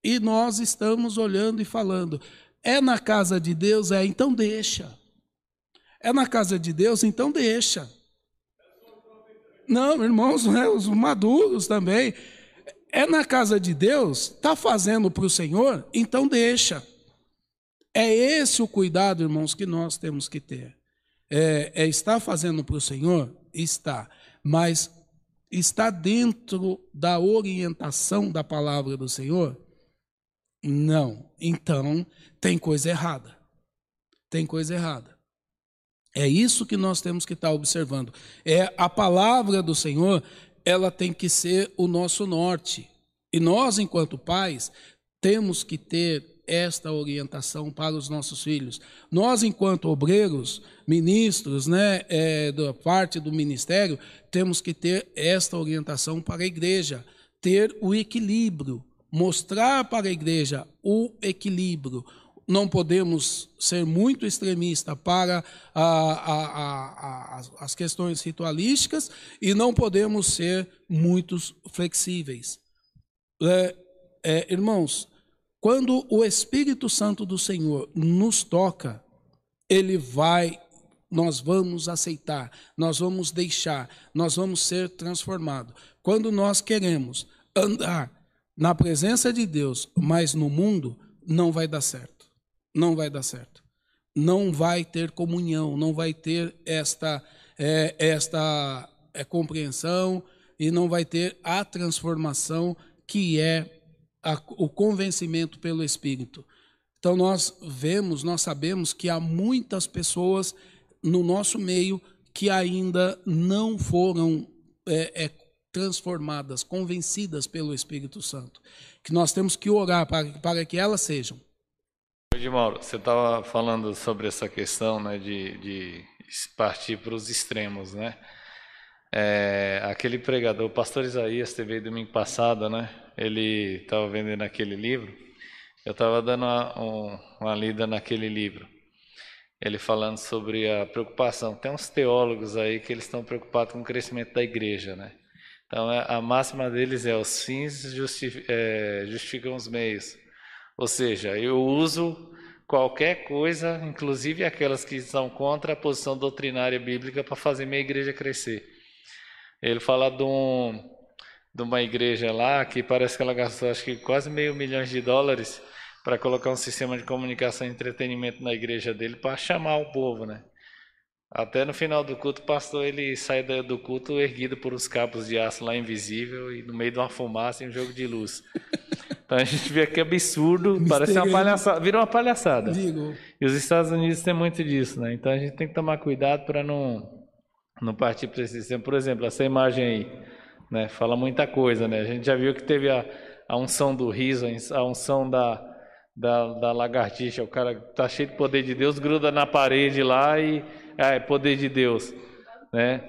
E nós estamos olhando e falando: é na casa de Deus? É, então deixa. É na casa de Deus? Então deixa. Não, irmãos, né, os maduros também. É na casa de Deus? Está fazendo para o Senhor? Então deixa. É esse o cuidado, irmãos, que nós temos que ter. É, é estar fazendo para o Senhor? Está. Mas está dentro da orientação da palavra do Senhor? Não. Então, tem coisa errada. Tem coisa errada. É isso que nós temos que estar observando. É a palavra do Senhor, ela tem que ser o nosso norte. E nós, enquanto pais, temos que ter esta orientação para os nossos filhos. Nós, enquanto obreiros, ministros, né, é, da parte do ministério, temos que ter esta orientação para a igreja, ter o equilíbrio, mostrar para a igreja o equilíbrio. Não podemos ser muito extremista para a, a, a, as questões ritualísticas e não podemos ser muito flexíveis. É, é, irmãos, quando o Espírito Santo do Senhor nos toca, ele vai, nós vamos aceitar, nós vamos deixar, nós vamos ser transformados. Quando nós queremos andar na presença de Deus, mas no mundo, não vai dar certo. Não vai dar certo. Não vai ter comunhão, não vai ter esta, é, esta é, compreensão e não vai ter a transformação que é a, o convencimento pelo Espírito. Então nós vemos, nós sabemos que há muitas pessoas no nosso meio que ainda não foram é, é, transformadas, convencidas pelo Espírito Santo. Que nós temos que orar para, para que elas sejam. Mauro, você estava falando sobre essa questão né, de, de partir para os extremos, né? É, aquele pregador, o pastor Isaías, teve domingo passado, né? Ele estava vendendo aquele livro. Eu estava dando uma, um, uma lida naquele livro. Ele falando sobre a preocupação. Tem uns teólogos aí que eles estão preocupados com o crescimento da igreja, né? Então é, a máxima deles é os fins é, justificam os meios. Ou seja, eu uso qualquer coisa, inclusive aquelas que são contra a posição doutrinária bíblica, para fazer minha igreja crescer. Ele fala de, um, de uma igreja lá que parece que ela gastou acho que quase meio milhão de dólares para colocar um sistema de comunicação e entretenimento na igreja dele para chamar o povo, né? Até no final do culto, o pastor ele sai do culto erguido por uns cabos de aço lá invisível e no meio de uma fumaça e um jogo de luz. Então a gente vê que absurdo, parece uma palhaçada, vira uma palhaçada. Digo. E os Estados Unidos têm muito disso, né? Então a gente tem que tomar cuidado para não não partir para esse sistema. Por exemplo, essa imagem aí, né, fala muita coisa, né? A gente já viu que teve a, a unção do riso, a unção da, da, da lagartixa, o cara tá cheio de poder de Deus, gruda na parede lá e ah, é poder de Deus, né?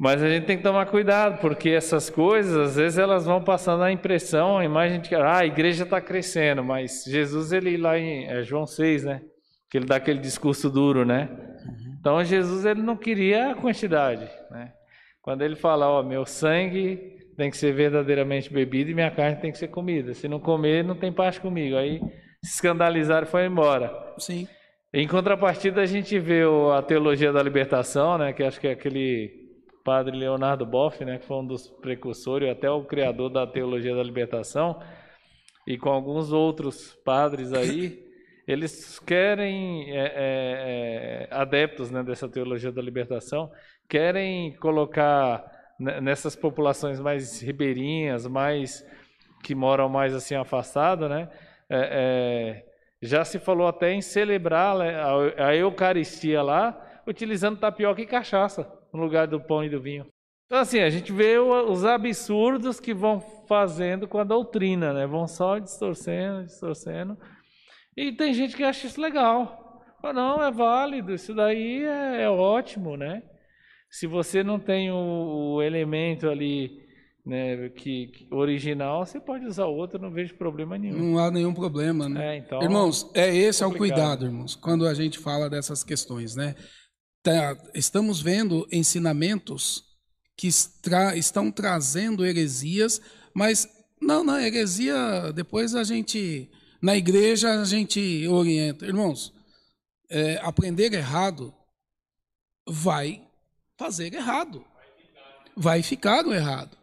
Mas a gente tem que tomar cuidado, porque essas coisas, às vezes, elas vão passando a impressão, a imagem de que ah, a igreja está crescendo, mas Jesus, ele lá em é João 6, né? Que ele dá aquele discurso duro, né? Então Jesus ele não queria a quantidade, né? Quando ele fala, ó, meu sangue tem que ser verdadeiramente bebido e minha carne tem que ser comida. Se não comer, não tem parte comigo. Aí se escandalizaram e foi embora. Sim. Em contrapartida, a gente vê a teologia da libertação, né? Que acho que é aquele padre Leonardo Boff, né? Que foi um dos precursores, até o criador da teologia da libertação. e com alguns outros padres aí, eles querem, é, é, é, adeptos né, dessa teologia da libertação, querem colocar nessas populações mais ribeirinhas, mais que moram mais assim afastadas, né? É, é, já se falou até em celebrar né, a Eucaristia lá, utilizando tapioca e cachaça no lugar do pão e do vinho. Então, assim, a gente vê os absurdos que vão fazendo com a doutrina, né? Vão só distorcendo, distorcendo. E tem gente que acha isso legal. Fala, não, é válido, isso daí é, é ótimo, né? Se você não tem o, o elemento ali né, que, que, original, você pode usar outro, não vejo problema nenhum. Não há nenhum problema, né? É, então, irmãos, é esse é o cuidado, irmãos, quando a gente fala dessas questões, né? Tá, estamos vendo ensinamentos que tra estão trazendo heresias, mas não, na heresia, depois a gente, na igreja, a gente orienta. Irmãos, é, aprender errado vai fazer errado. Vai ficar no errado.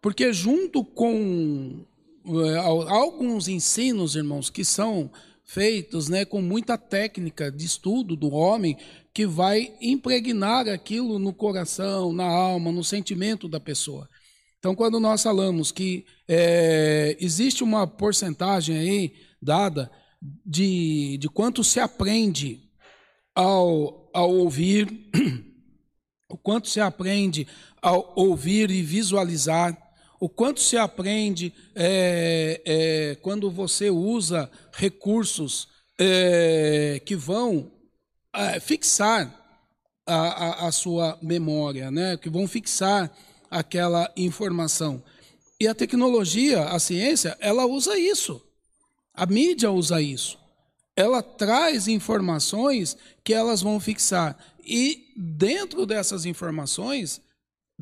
Porque junto com é, alguns ensinos, irmãos, que são feitos né, com muita técnica de estudo do homem, que vai impregnar aquilo no coração, na alma, no sentimento da pessoa. Então, quando nós falamos que é, existe uma porcentagem aí dada de, de quanto se aprende ao, ao ouvir o quanto se aprende ao ouvir e visualizar, o quanto se aprende é, é, quando você usa recursos é, que vão é, fixar a, a, a, sua memória, né? que vão fixar aquela informação. E a tecnologia, a ciência, ela usa isso. A mídia usa isso. Ela traz informações que elas vão fixar. E dentro dessas informações,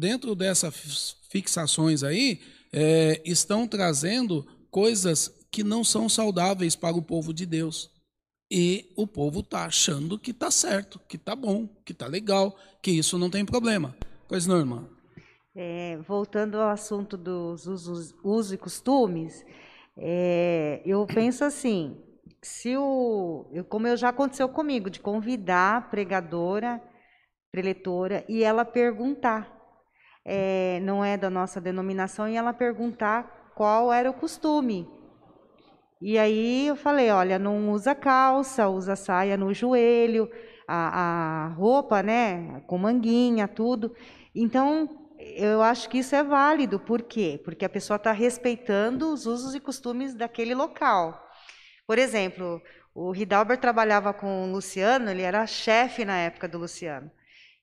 dentro dessas fixações aí, é, estão trazendo coisas que não são saudáveis para o povo de Deus. E o povo está achando que está certo, que está bom, que está legal, que isso não tem problema. Pois não, irmã? É, voltando ao assunto dos usos, usos e costumes, é, eu penso assim, se o, como eu já aconteceu comigo, de convidar a pregadora, preletora, e ela perguntar, é, não é da nossa denominação, e ela perguntar qual era o costume. E aí eu falei, olha, não usa calça, usa saia no joelho, a, a roupa, né, com manguinha, tudo. Então, eu acho que isso é válido. Por quê? Porque a pessoa está respeitando os usos e costumes daquele local. Por exemplo, o Hidalber trabalhava com o Luciano, ele era chefe na época do Luciano.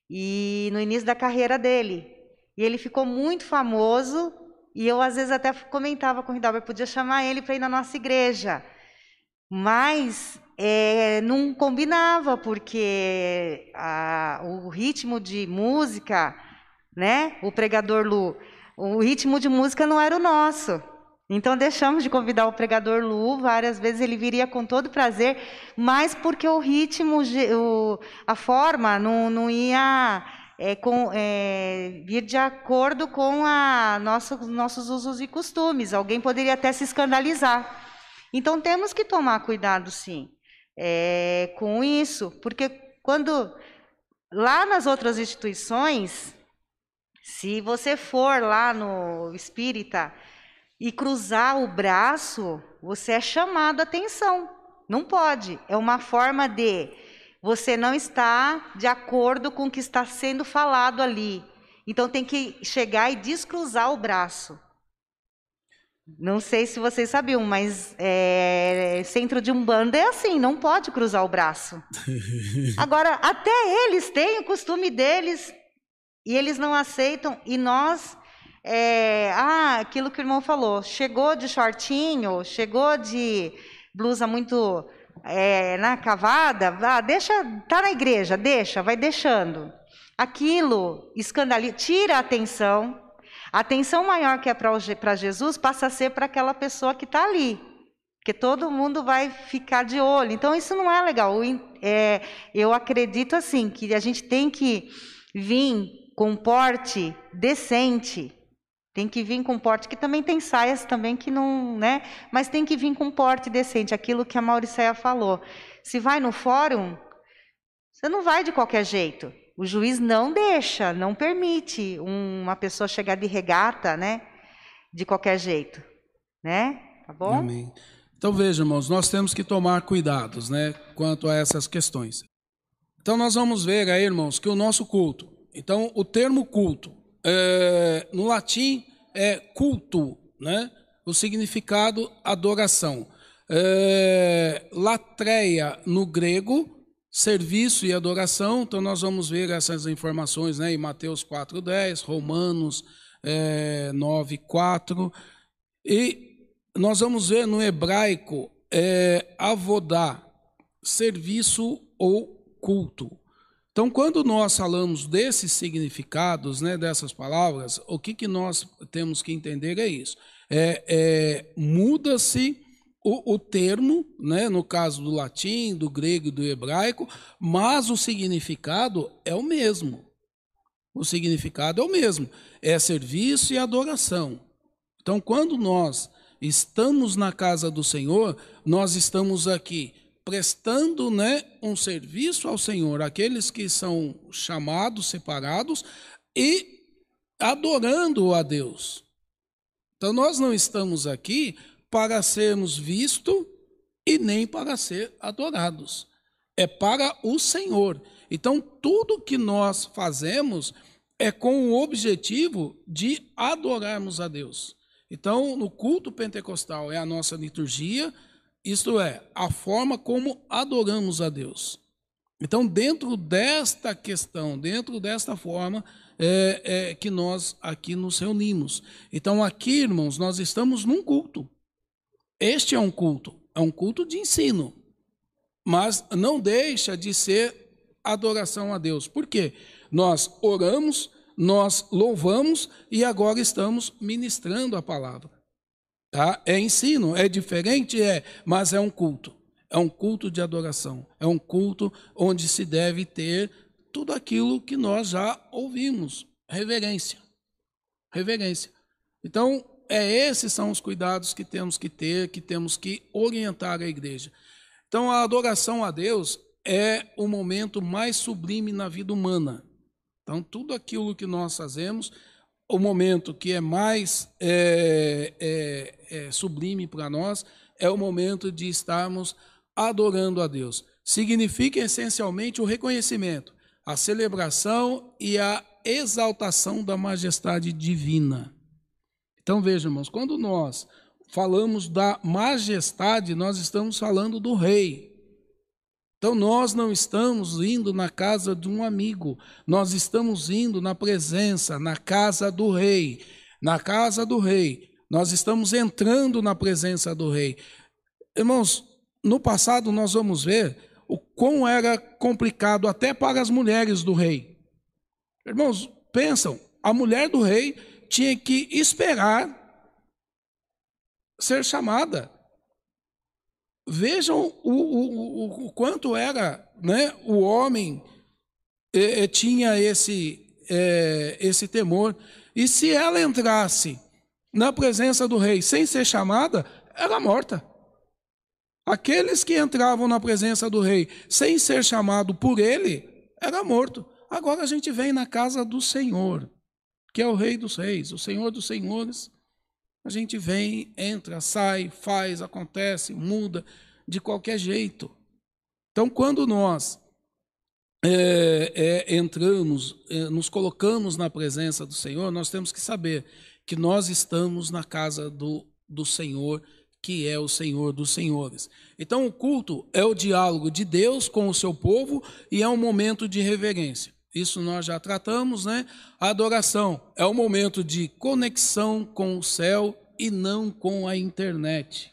E no início da carreira dele. E ele ficou muito famoso, e eu às vezes até comentava com o Hidalber, podia chamar ele para ir na nossa igreja. Mas é, não combinava, porque a, o ritmo de música, né? O pregador Lu, o ritmo de música não era o nosso. Então deixamos de convidar o pregador Lu, várias vezes ele viria com todo prazer, mas porque o ritmo, o, a forma não, não ia é, com, é, vir de acordo com a nossa, nossos usos e costumes. Alguém poderia até se escandalizar. Então temos que tomar cuidado, sim, é, com isso, porque quando lá nas outras instituições, se você for lá no espírita e cruzar o braço, você é chamado a atenção. Não pode. É uma forma de você não estar de acordo com o que está sendo falado ali. Então tem que chegar e descruzar o braço. Não sei se vocês sabiam, mas é, centro de umbanda é assim, não pode cruzar o braço. Agora, até eles têm o costume deles e eles não aceitam. E nós é, ah, aquilo que o irmão falou, chegou de shortinho, chegou de blusa muito é, na cavada, ah, deixa, tá na igreja, deixa, vai deixando. Aquilo escandaliza, tira a atenção. A atenção maior que é para Jesus passa a ser para aquela pessoa que está ali, porque todo mundo vai ficar de olho. Então isso não é legal. É, eu acredito assim que a gente tem que vir com porte decente, Tem que vir com porte, que também tem saias também que não, né? Mas tem que vir com porte decente, aquilo que a Mauricéia falou. Se vai no fórum, você não vai de qualquer jeito. O juiz não deixa, não permite uma pessoa chegar de regata, né? De qualquer jeito, né? Tá bom? Amém. Então veja, irmãos, nós temos que tomar cuidados, né, quanto a essas questões. Então nós vamos ver aí, irmãos, que o nosso culto. Então o termo culto é, no latim é culto, né? O significado adoração. É, latreia no grego serviço e adoração. Então, nós vamos ver essas informações né, em Mateus 4,10, Romanos é, 9,4. E nós vamos ver no hebraico é, avodá, serviço ou culto. Então, quando nós falamos desses significados, né, dessas palavras, o que, que nós temos que entender é isso. É, é Muda-se o, o termo, né, no caso do latim, do grego e do hebraico, mas o significado é o mesmo. O significado é o mesmo, é serviço e adoração. Então, quando nós estamos na casa do Senhor, nós estamos aqui prestando né, um serviço ao Senhor, aqueles que são chamados, separados, e adorando a Deus. Então, nós não estamos aqui para sermos vistos e nem para ser adorados. É para o Senhor. Então, tudo que nós fazemos é com o objetivo de adorarmos a Deus. Então, no culto pentecostal é a nossa liturgia, isto é, a forma como adoramos a Deus. Então, dentro desta questão, dentro desta forma, é, é, que nós aqui nos reunimos. Então, aqui, irmãos, nós estamos num culto. Este é um culto, é um culto de ensino, mas não deixa de ser adoração a Deus. Por quê? Nós oramos, nós louvamos e agora estamos ministrando a palavra. Tá? É ensino, é diferente, é, mas é um culto. É um culto de adoração. É um culto onde se deve ter tudo aquilo que nós já ouvimos. Reverência. Reverência. Então, é esses são os cuidados que temos que ter, que temos que orientar a igreja. Então, a adoração a Deus é o momento mais sublime na vida humana. Então, tudo aquilo que nós fazemos, o momento que é mais é, é, é sublime para nós, é o momento de estarmos adorando a Deus. Significa essencialmente o reconhecimento, a celebração e a exaltação da majestade divina. Então veja, irmãos, quando nós falamos da majestade, nós estamos falando do rei. Então nós não estamos indo na casa de um amigo, nós estamos indo na presença, na casa do rei. Na casa do rei, nós estamos entrando na presença do rei. Irmãos, no passado nós vamos ver o quão era complicado até para as mulheres do rei. Irmãos, pensam, a mulher do rei tinha que esperar ser chamada. Vejam o, o, o quanto era né, o homem tinha esse, é, esse temor. E se ela entrasse na presença do rei sem ser chamada, era morta. Aqueles que entravam na presença do rei sem ser chamado por ele, era morto. Agora a gente vem na casa do Senhor que é o Rei dos Reis, o Senhor dos Senhores. A gente vem, entra, sai, faz, acontece, muda de qualquer jeito. Então, quando nós é, é, entramos, é, nos colocamos na presença do Senhor, nós temos que saber que nós estamos na casa do, do Senhor, que é o Senhor dos Senhores. Então, o culto é o diálogo de Deus com o seu povo e é um momento de reverência. Isso nós já tratamos, né? A adoração é o momento de conexão com o céu e não com a internet.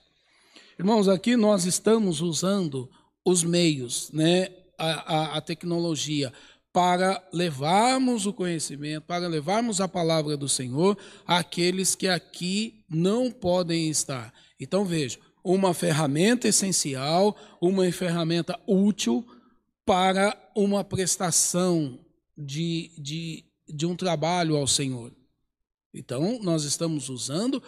Irmãos, aqui nós estamos usando os meios, né? A, a, a tecnologia para levarmos o conhecimento, para levarmos a palavra do Senhor àqueles que aqui não podem estar. Então veja, uma ferramenta essencial, uma ferramenta útil para uma prestação de, de, de um trabalho ao Senhor. Então, nós estamos usando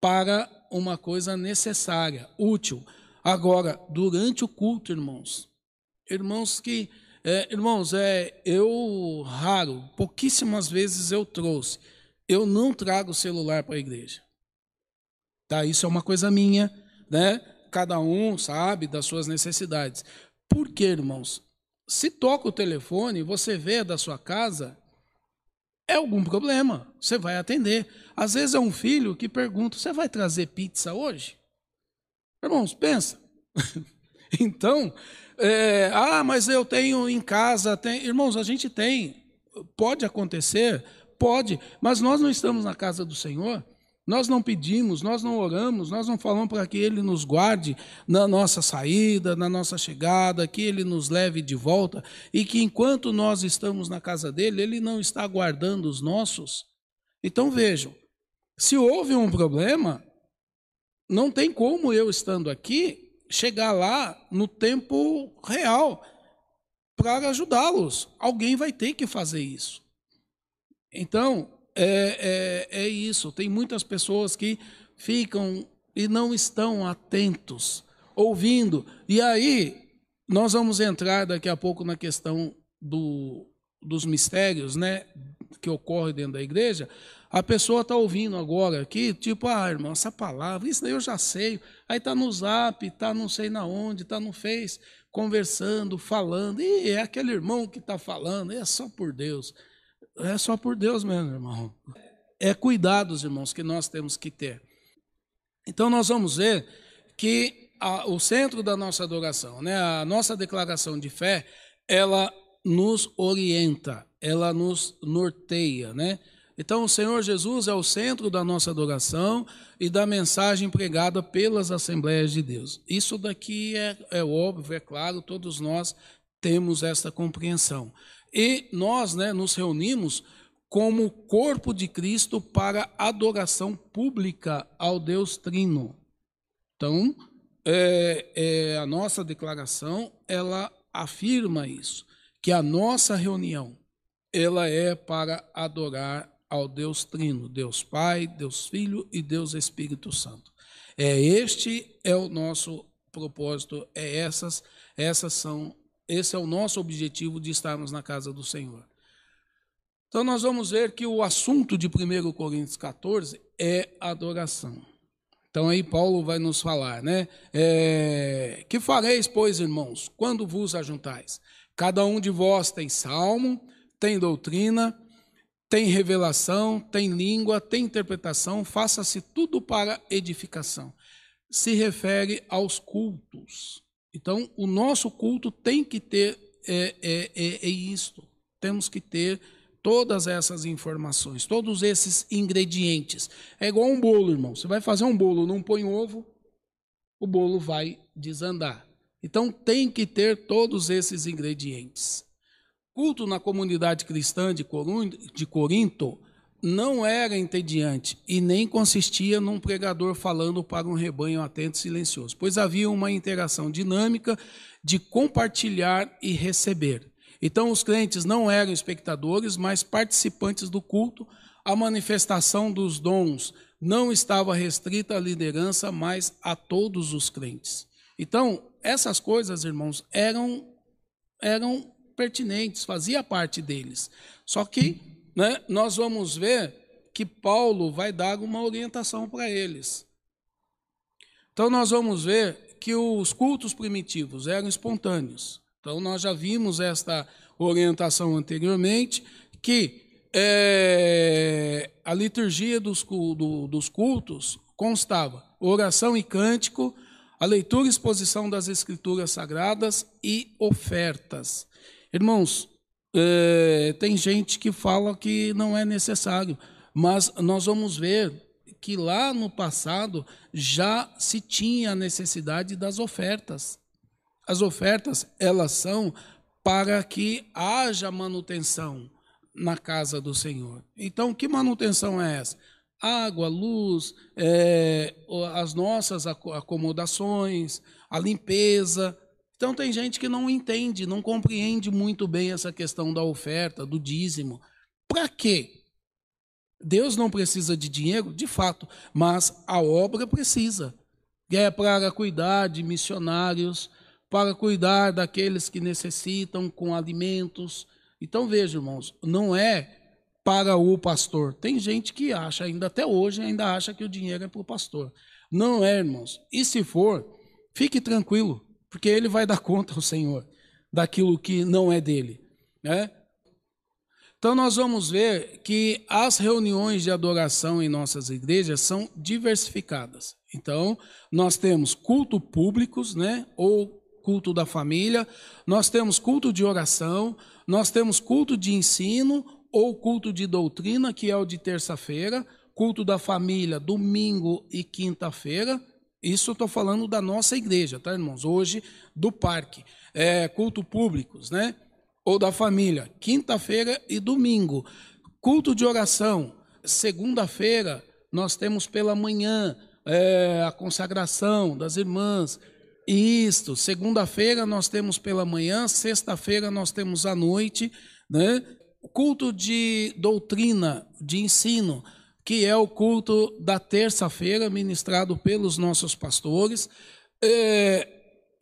para uma coisa necessária, útil. Agora, durante o culto, irmãos, irmãos que, é, irmãos, é, eu raro, pouquíssimas vezes eu trouxe, eu não trago celular para a igreja. Tá? Isso é uma coisa minha, né? Cada um sabe das suas necessidades. Por quê, irmãos? Se toca o telefone, você vê da sua casa, é algum problema, você vai atender. Às vezes é um filho que pergunta: Você vai trazer pizza hoje? Irmãos, pensa. então, é, ah, mas eu tenho em casa. Tem... Irmãos, a gente tem. Pode acontecer? Pode, mas nós não estamos na casa do Senhor. Nós não pedimos, nós não oramos, nós não falamos para que Ele nos guarde na nossa saída, na nossa chegada, que Ele nos leve de volta e que enquanto nós estamos na casa dele, Ele não está guardando os nossos. Então vejam, se houve um problema, não tem como eu estando aqui chegar lá no tempo real para ajudá-los. Alguém vai ter que fazer isso. Então, é, é, é isso. Tem muitas pessoas que ficam e não estão atentos, ouvindo. E aí, nós vamos entrar daqui a pouco na questão do, dos mistérios, né? Que ocorre dentro da igreja. A pessoa está ouvindo agora aqui, tipo, ah, irmão, essa palavra, isso daí eu já sei. Aí está no zap, está não sei na onde, está no Face, conversando, falando. E é aquele irmão que está falando, é só por Deus. É só por Deus mesmo, irmão. É cuidados, irmãos, que nós temos que ter. Então nós vamos ver que a, o centro da nossa adoração, né, a nossa declaração de fé, ela nos orienta, ela nos norteia, né? Então o Senhor Jesus é o centro da nossa adoração e da mensagem pregada pelas Assembleias de Deus. Isso daqui é, é óbvio, é claro, todos nós temos essa compreensão. E nós né, nos reunimos como corpo de Cristo para adoração pública ao Deus Trino. Então, é, é, a nossa declaração ela afirma isso, que a nossa reunião ela é para adorar ao Deus Trino, Deus Pai, Deus Filho e Deus Espírito Santo. É este é o nosso propósito, é essas essas são esse é o nosso objetivo de estarmos na casa do Senhor. Então, nós vamos ver que o assunto de 1 Coríntios 14 é adoração. Então, aí Paulo vai nos falar, né? É, que fareis, pois, irmãos, quando vos ajuntais? Cada um de vós tem salmo, tem doutrina, tem revelação, tem língua, tem interpretação, faça-se tudo para edificação. Se refere aos cultos. Então, o nosso culto tem que ter é, é, é, é isto. Temos que ter todas essas informações, todos esses ingredientes. É igual um bolo, irmão. Você vai fazer um bolo, não põe ovo, o bolo vai desandar. Então tem que ter todos esses ingredientes. Culto na comunidade cristã de Corinto não era entediante e nem consistia num pregador falando para um rebanho atento e silencioso, pois havia uma interação dinâmica de compartilhar e receber. Então, os crentes não eram espectadores, mas participantes do culto. A manifestação dos dons não estava restrita à liderança, mas a todos os crentes. Então, essas coisas, irmãos, eram, eram pertinentes, fazia parte deles. Só que né, nós vamos ver que Paulo vai dar uma orientação para eles. Então, nós vamos ver que os cultos primitivos eram espontâneos. Então, nós já vimos esta orientação anteriormente, que é, a liturgia dos, do, dos cultos constava oração e cântico, a leitura e exposição das escrituras sagradas e ofertas. Irmãos, é, tem gente que fala que não é necessário, mas nós vamos ver que lá no passado já se tinha a necessidade das ofertas. As ofertas, elas são para que haja manutenção na casa do Senhor. Então, que manutenção é essa? Água, luz, é, as nossas acomodações, a limpeza, então tem gente que não entende, não compreende muito bem essa questão da oferta, do dízimo. Para quê? Deus não precisa de dinheiro, de fato, mas a obra precisa. É para cuidar de missionários, para cuidar daqueles que necessitam com alimentos. Então veja, irmãos, não é para o pastor. Tem gente que acha, ainda até hoje, ainda acha que o dinheiro é para o pastor. Não é, irmãos. E se for, fique tranquilo, porque ele vai dar conta ao Senhor daquilo que não é dele. Né? Então, nós vamos ver que as reuniões de adoração em nossas igrejas são diversificadas. Então, nós temos culto públicos, né? ou culto da família, nós temos culto de oração, nós temos culto de ensino ou culto de doutrina, que é o de terça-feira, culto da família, domingo e quinta-feira. Isso eu estou falando da nossa igreja, tá, irmãos? Hoje, do parque. É, culto públicos, né? Ou da família, quinta-feira e domingo. Culto de oração, segunda-feira, nós temos pela manhã é, a consagração das irmãs, isto, segunda-feira nós temos pela manhã, sexta-feira nós temos à noite, né? Culto de doutrina, de ensino, que é o culto da terça-feira, ministrado pelos nossos pastores. É,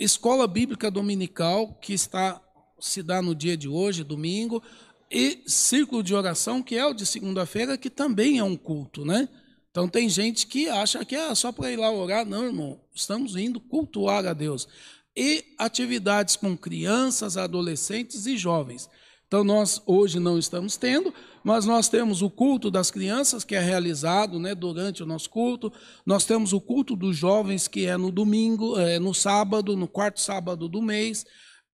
escola bíblica dominical, que está se dá no dia de hoje, domingo, e círculo de oração, que é o de segunda-feira, que também é um culto, né? Então tem gente que acha que é só para ir lá orar. Não, irmão, estamos indo cultuar a Deus. E atividades com crianças, adolescentes e jovens. Então nós hoje não estamos tendo, mas nós temos o culto das crianças que é realizado, né, durante o nosso culto. Nós temos o culto dos jovens que é no domingo, é no sábado, no quarto sábado do mês.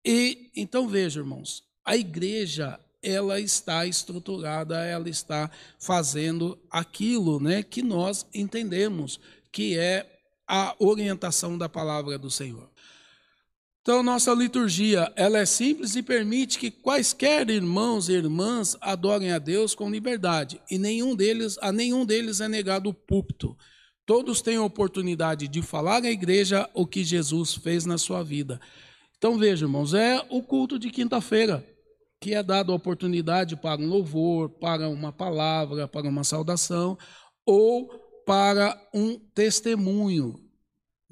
E então veja, irmãos, a igreja ela está estruturada, ela está fazendo aquilo né, que nós entendemos que é a orientação da palavra do Senhor. Então, nossa liturgia, ela é simples e permite que quaisquer irmãos e irmãs adorem a Deus com liberdade, e nenhum deles, a nenhum deles é negado o púlpito. Todos têm a oportunidade de falar à igreja o que Jesus fez na sua vida. Então, veja, irmãos, é o culto de quinta-feira que é dado a oportunidade para um louvor, para uma palavra, para uma saudação ou para um testemunho.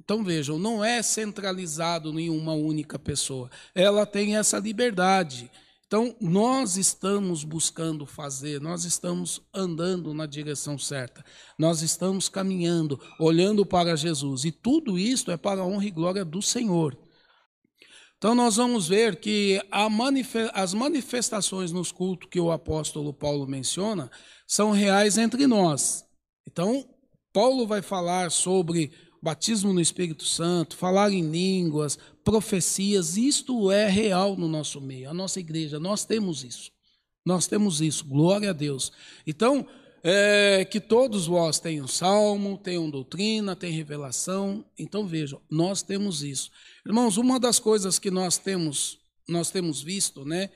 Então vejam, não é centralizado em uma única pessoa. Ela tem essa liberdade. Então nós estamos buscando fazer, nós estamos andando na direção certa. Nós estamos caminhando, olhando para Jesus, e tudo isso é para a honra e glória do Senhor. Então, nós vamos ver que as manifestações nos cultos que o apóstolo Paulo menciona são reais entre nós. Então, Paulo vai falar sobre batismo no Espírito Santo, falar em línguas, profecias, isto é real no nosso meio, a nossa igreja, nós temos isso. Nós temos isso, glória a Deus. Então, é, que todos vós tenham salmo, tenham doutrina, tenham revelação. Então vejam, nós temos isso. Irmãos, uma das coisas que nós temos, nós temos visto, né,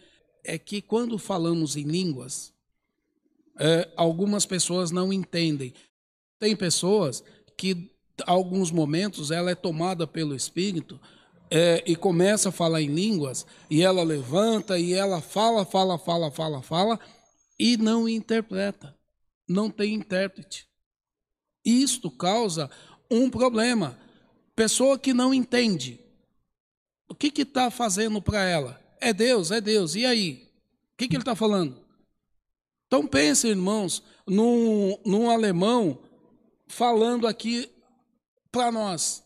é que quando falamos em línguas, é, algumas pessoas não entendem. Tem pessoas que, alguns momentos, ela é tomada pelo Espírito é, e começa a falar em línguas, e ela levanta e ela fala, fala, fala, fala, fala, e não interpreta. Não tem intérprete. Isto causa um problema. Pessoa que não entende, o que está fazendo para ela? É Deus, é Deus. E aí? O que, que ele está falando? Então pense, irmãos, num, num alemão falando aqui para nós.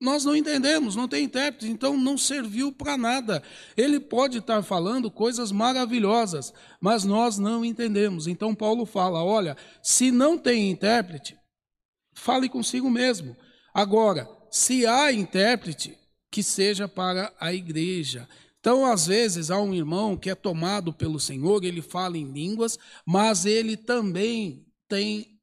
Nós não entendemos, não tem intérprete, então não serviu para nada. Ele pode estar falando coisas maravilhosas, mas nós não entendemos. Então Paulo fala: olha, se não tem intérprete, fale consigo mesmo. Agora, se há intérprete, que seja para a igreja. Então, às vezes, há um irmão que é tomado pelo Senhor, ele fala em línguas, mas ele também tem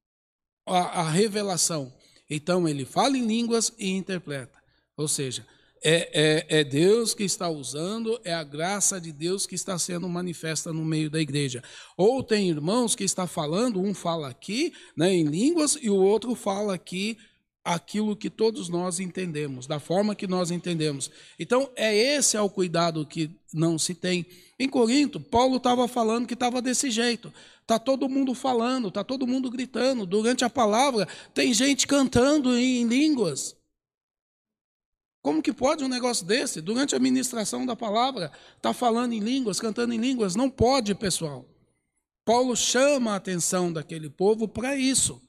a, a revelação. Então, ele fala em línguas e interpreta. Ou seja, é, é, é, Deus que está usando, é a graça de Deus que está sendo manifesta no meio da igreja. Ou tem irmãos que está falando, um fala aqui né, em línguas e o outro fala aqui aquilo que todos nós entendemos, da forma que nós entendemos. Então, é esse é o cuidado que não se tem. Em Corinto, Paulo estava falando que estava desse jeito. Tá todo mundo falando, tá todo mundo gritando. Durante a palavra, tem gente cantando em línguas. Como que pode um negócio desse? Durante a ministração da palavra, tá falando em línguas, cantando em línguas? Não pode, pessoal. Paulo chama a atenção daquele povo para isso.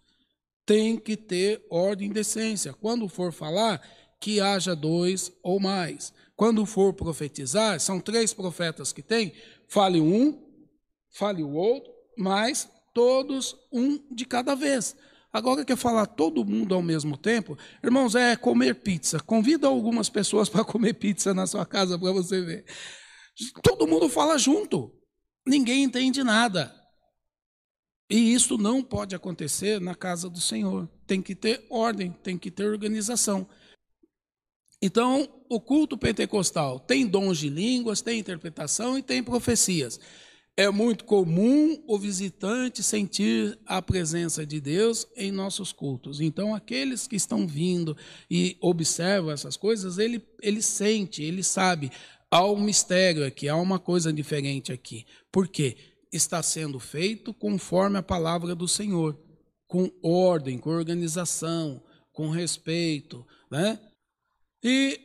Tem que ter ordem e decência. Quando for falar, que haja dois ou mais. Quando for profetizar, são três profetas que tem, fale um, fale o outro, mas todos um de cada vez. Agora quer falar todo mundo ao mesmo tempo? Irmãos, é comer pizza. Convida algumas pessoas para comer pizza na sua casa para você ver. Todo mundo fala junto. Ninguém entende nada. E isso não pode acontecer na casa do Senhor. Tem que ter ordem, tem que ter organização. Então, o culto pentecostal tem dons de línguas, tem interpretação e tem profecias. É muito comum o visitante sentir a presença de Deus em nossos cultos. Então, aqueles que estão vindo e observam essas coisas, ele, ele sente, ele sabe. Há um mistério aqui, há uma coisa diferente aqui. Por quê? Está sendo feito conforme a palavra do Senhor, com ordem, com organização, com respeito. Né? E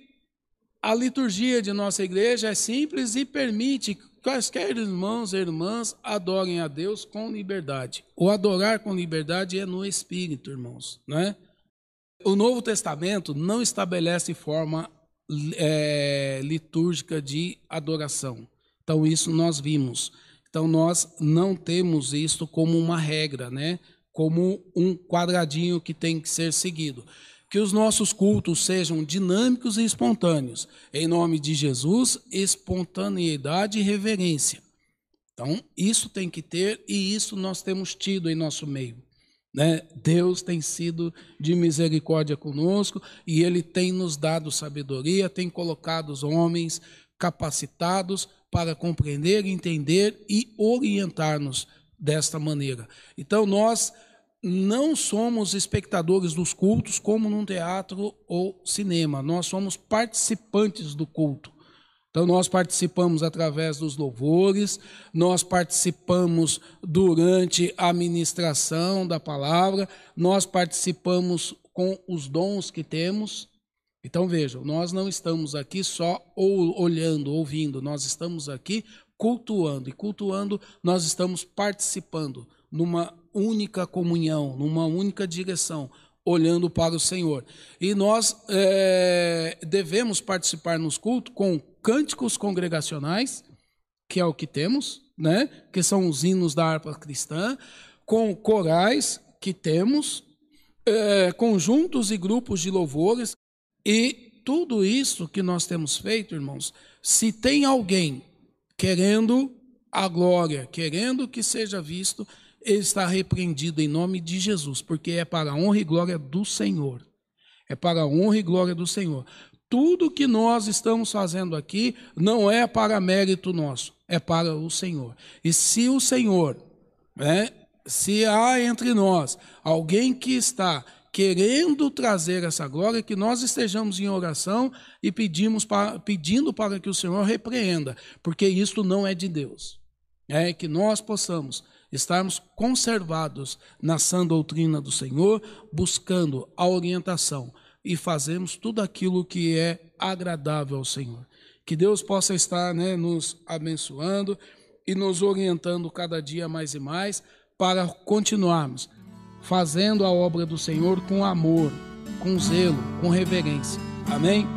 a liturgia de nossa igreja é simples e permite quaisquer irmãos e irmãs adorem a Deus com liberdade. O adorar com liberdade é no Espírito, irmãos, não é? O Novo Testamento não estabelece forma é, litúrgica de adoração. Então, isso nós vimos. Então, nós não temos isto como uma regra, né? como um quadradinho que tem que ser seguido que os nossos cultos sejam dinâmicos e espontâneos. Em nome de Jesus, espontaneidade e reverência. Então, isso tem que ter e isso nós temos tido em nosso meio. Né? Deus tem sido de misericórdia conosco e Ele tem nos dado sabedoria, tem colocado os homens capacitados para compreender, entender e orientar-nos desta maneira. Então, nós não somos espectadores dos cultos como num teatro ou cinema, nós somos participantes do culto. Então, nós participamos através dos louvores, nós participamos durante a ministração da palavra, nós participamos com os dons que temos. Então, vejam, nós não estamos aqui só olhando, ouvindo, nós estamos aqui cultuando, e cultuando, nós estamos participando numa única comunhão, numa única direção, olhando para o Senhor. E nós é, devemos participar nos cultos com cânticos congregacionais, que é o que temos, né? que são os hinos da harpa cristã, com corais que temos, é, conjuntos e grupos de louvores, e tudo isso que nós temos feito, irmãos, se tem alguém querendo a glória, querendo que seja visto, ele está repreendido em nome de Jesus, porque é para a honra e glória do Senhor. É para a honra e glória do Senhor. Tudo que nós estamos fazendo aqui não é para mérito nosso, é para o Senhor. E se o Senhor, né, se há entre nós alguém que está querendo trazer essa glória, que nós estejamos em oração e pedimos para, pedindo para que o Senhor repreenda, porque isto não é de Deus. É que nós possamos estarmos conservados na sã doutrina do Senhor, buscando a orientação e fazemos tudo aquilo que é agradável ao Senhor. Que Deus possa estar né, nos abençoando e nos orientando cada dia mais e mais para continuarmos fazendo a obra do Senhor com amor, com zelo, com reverência. Amém?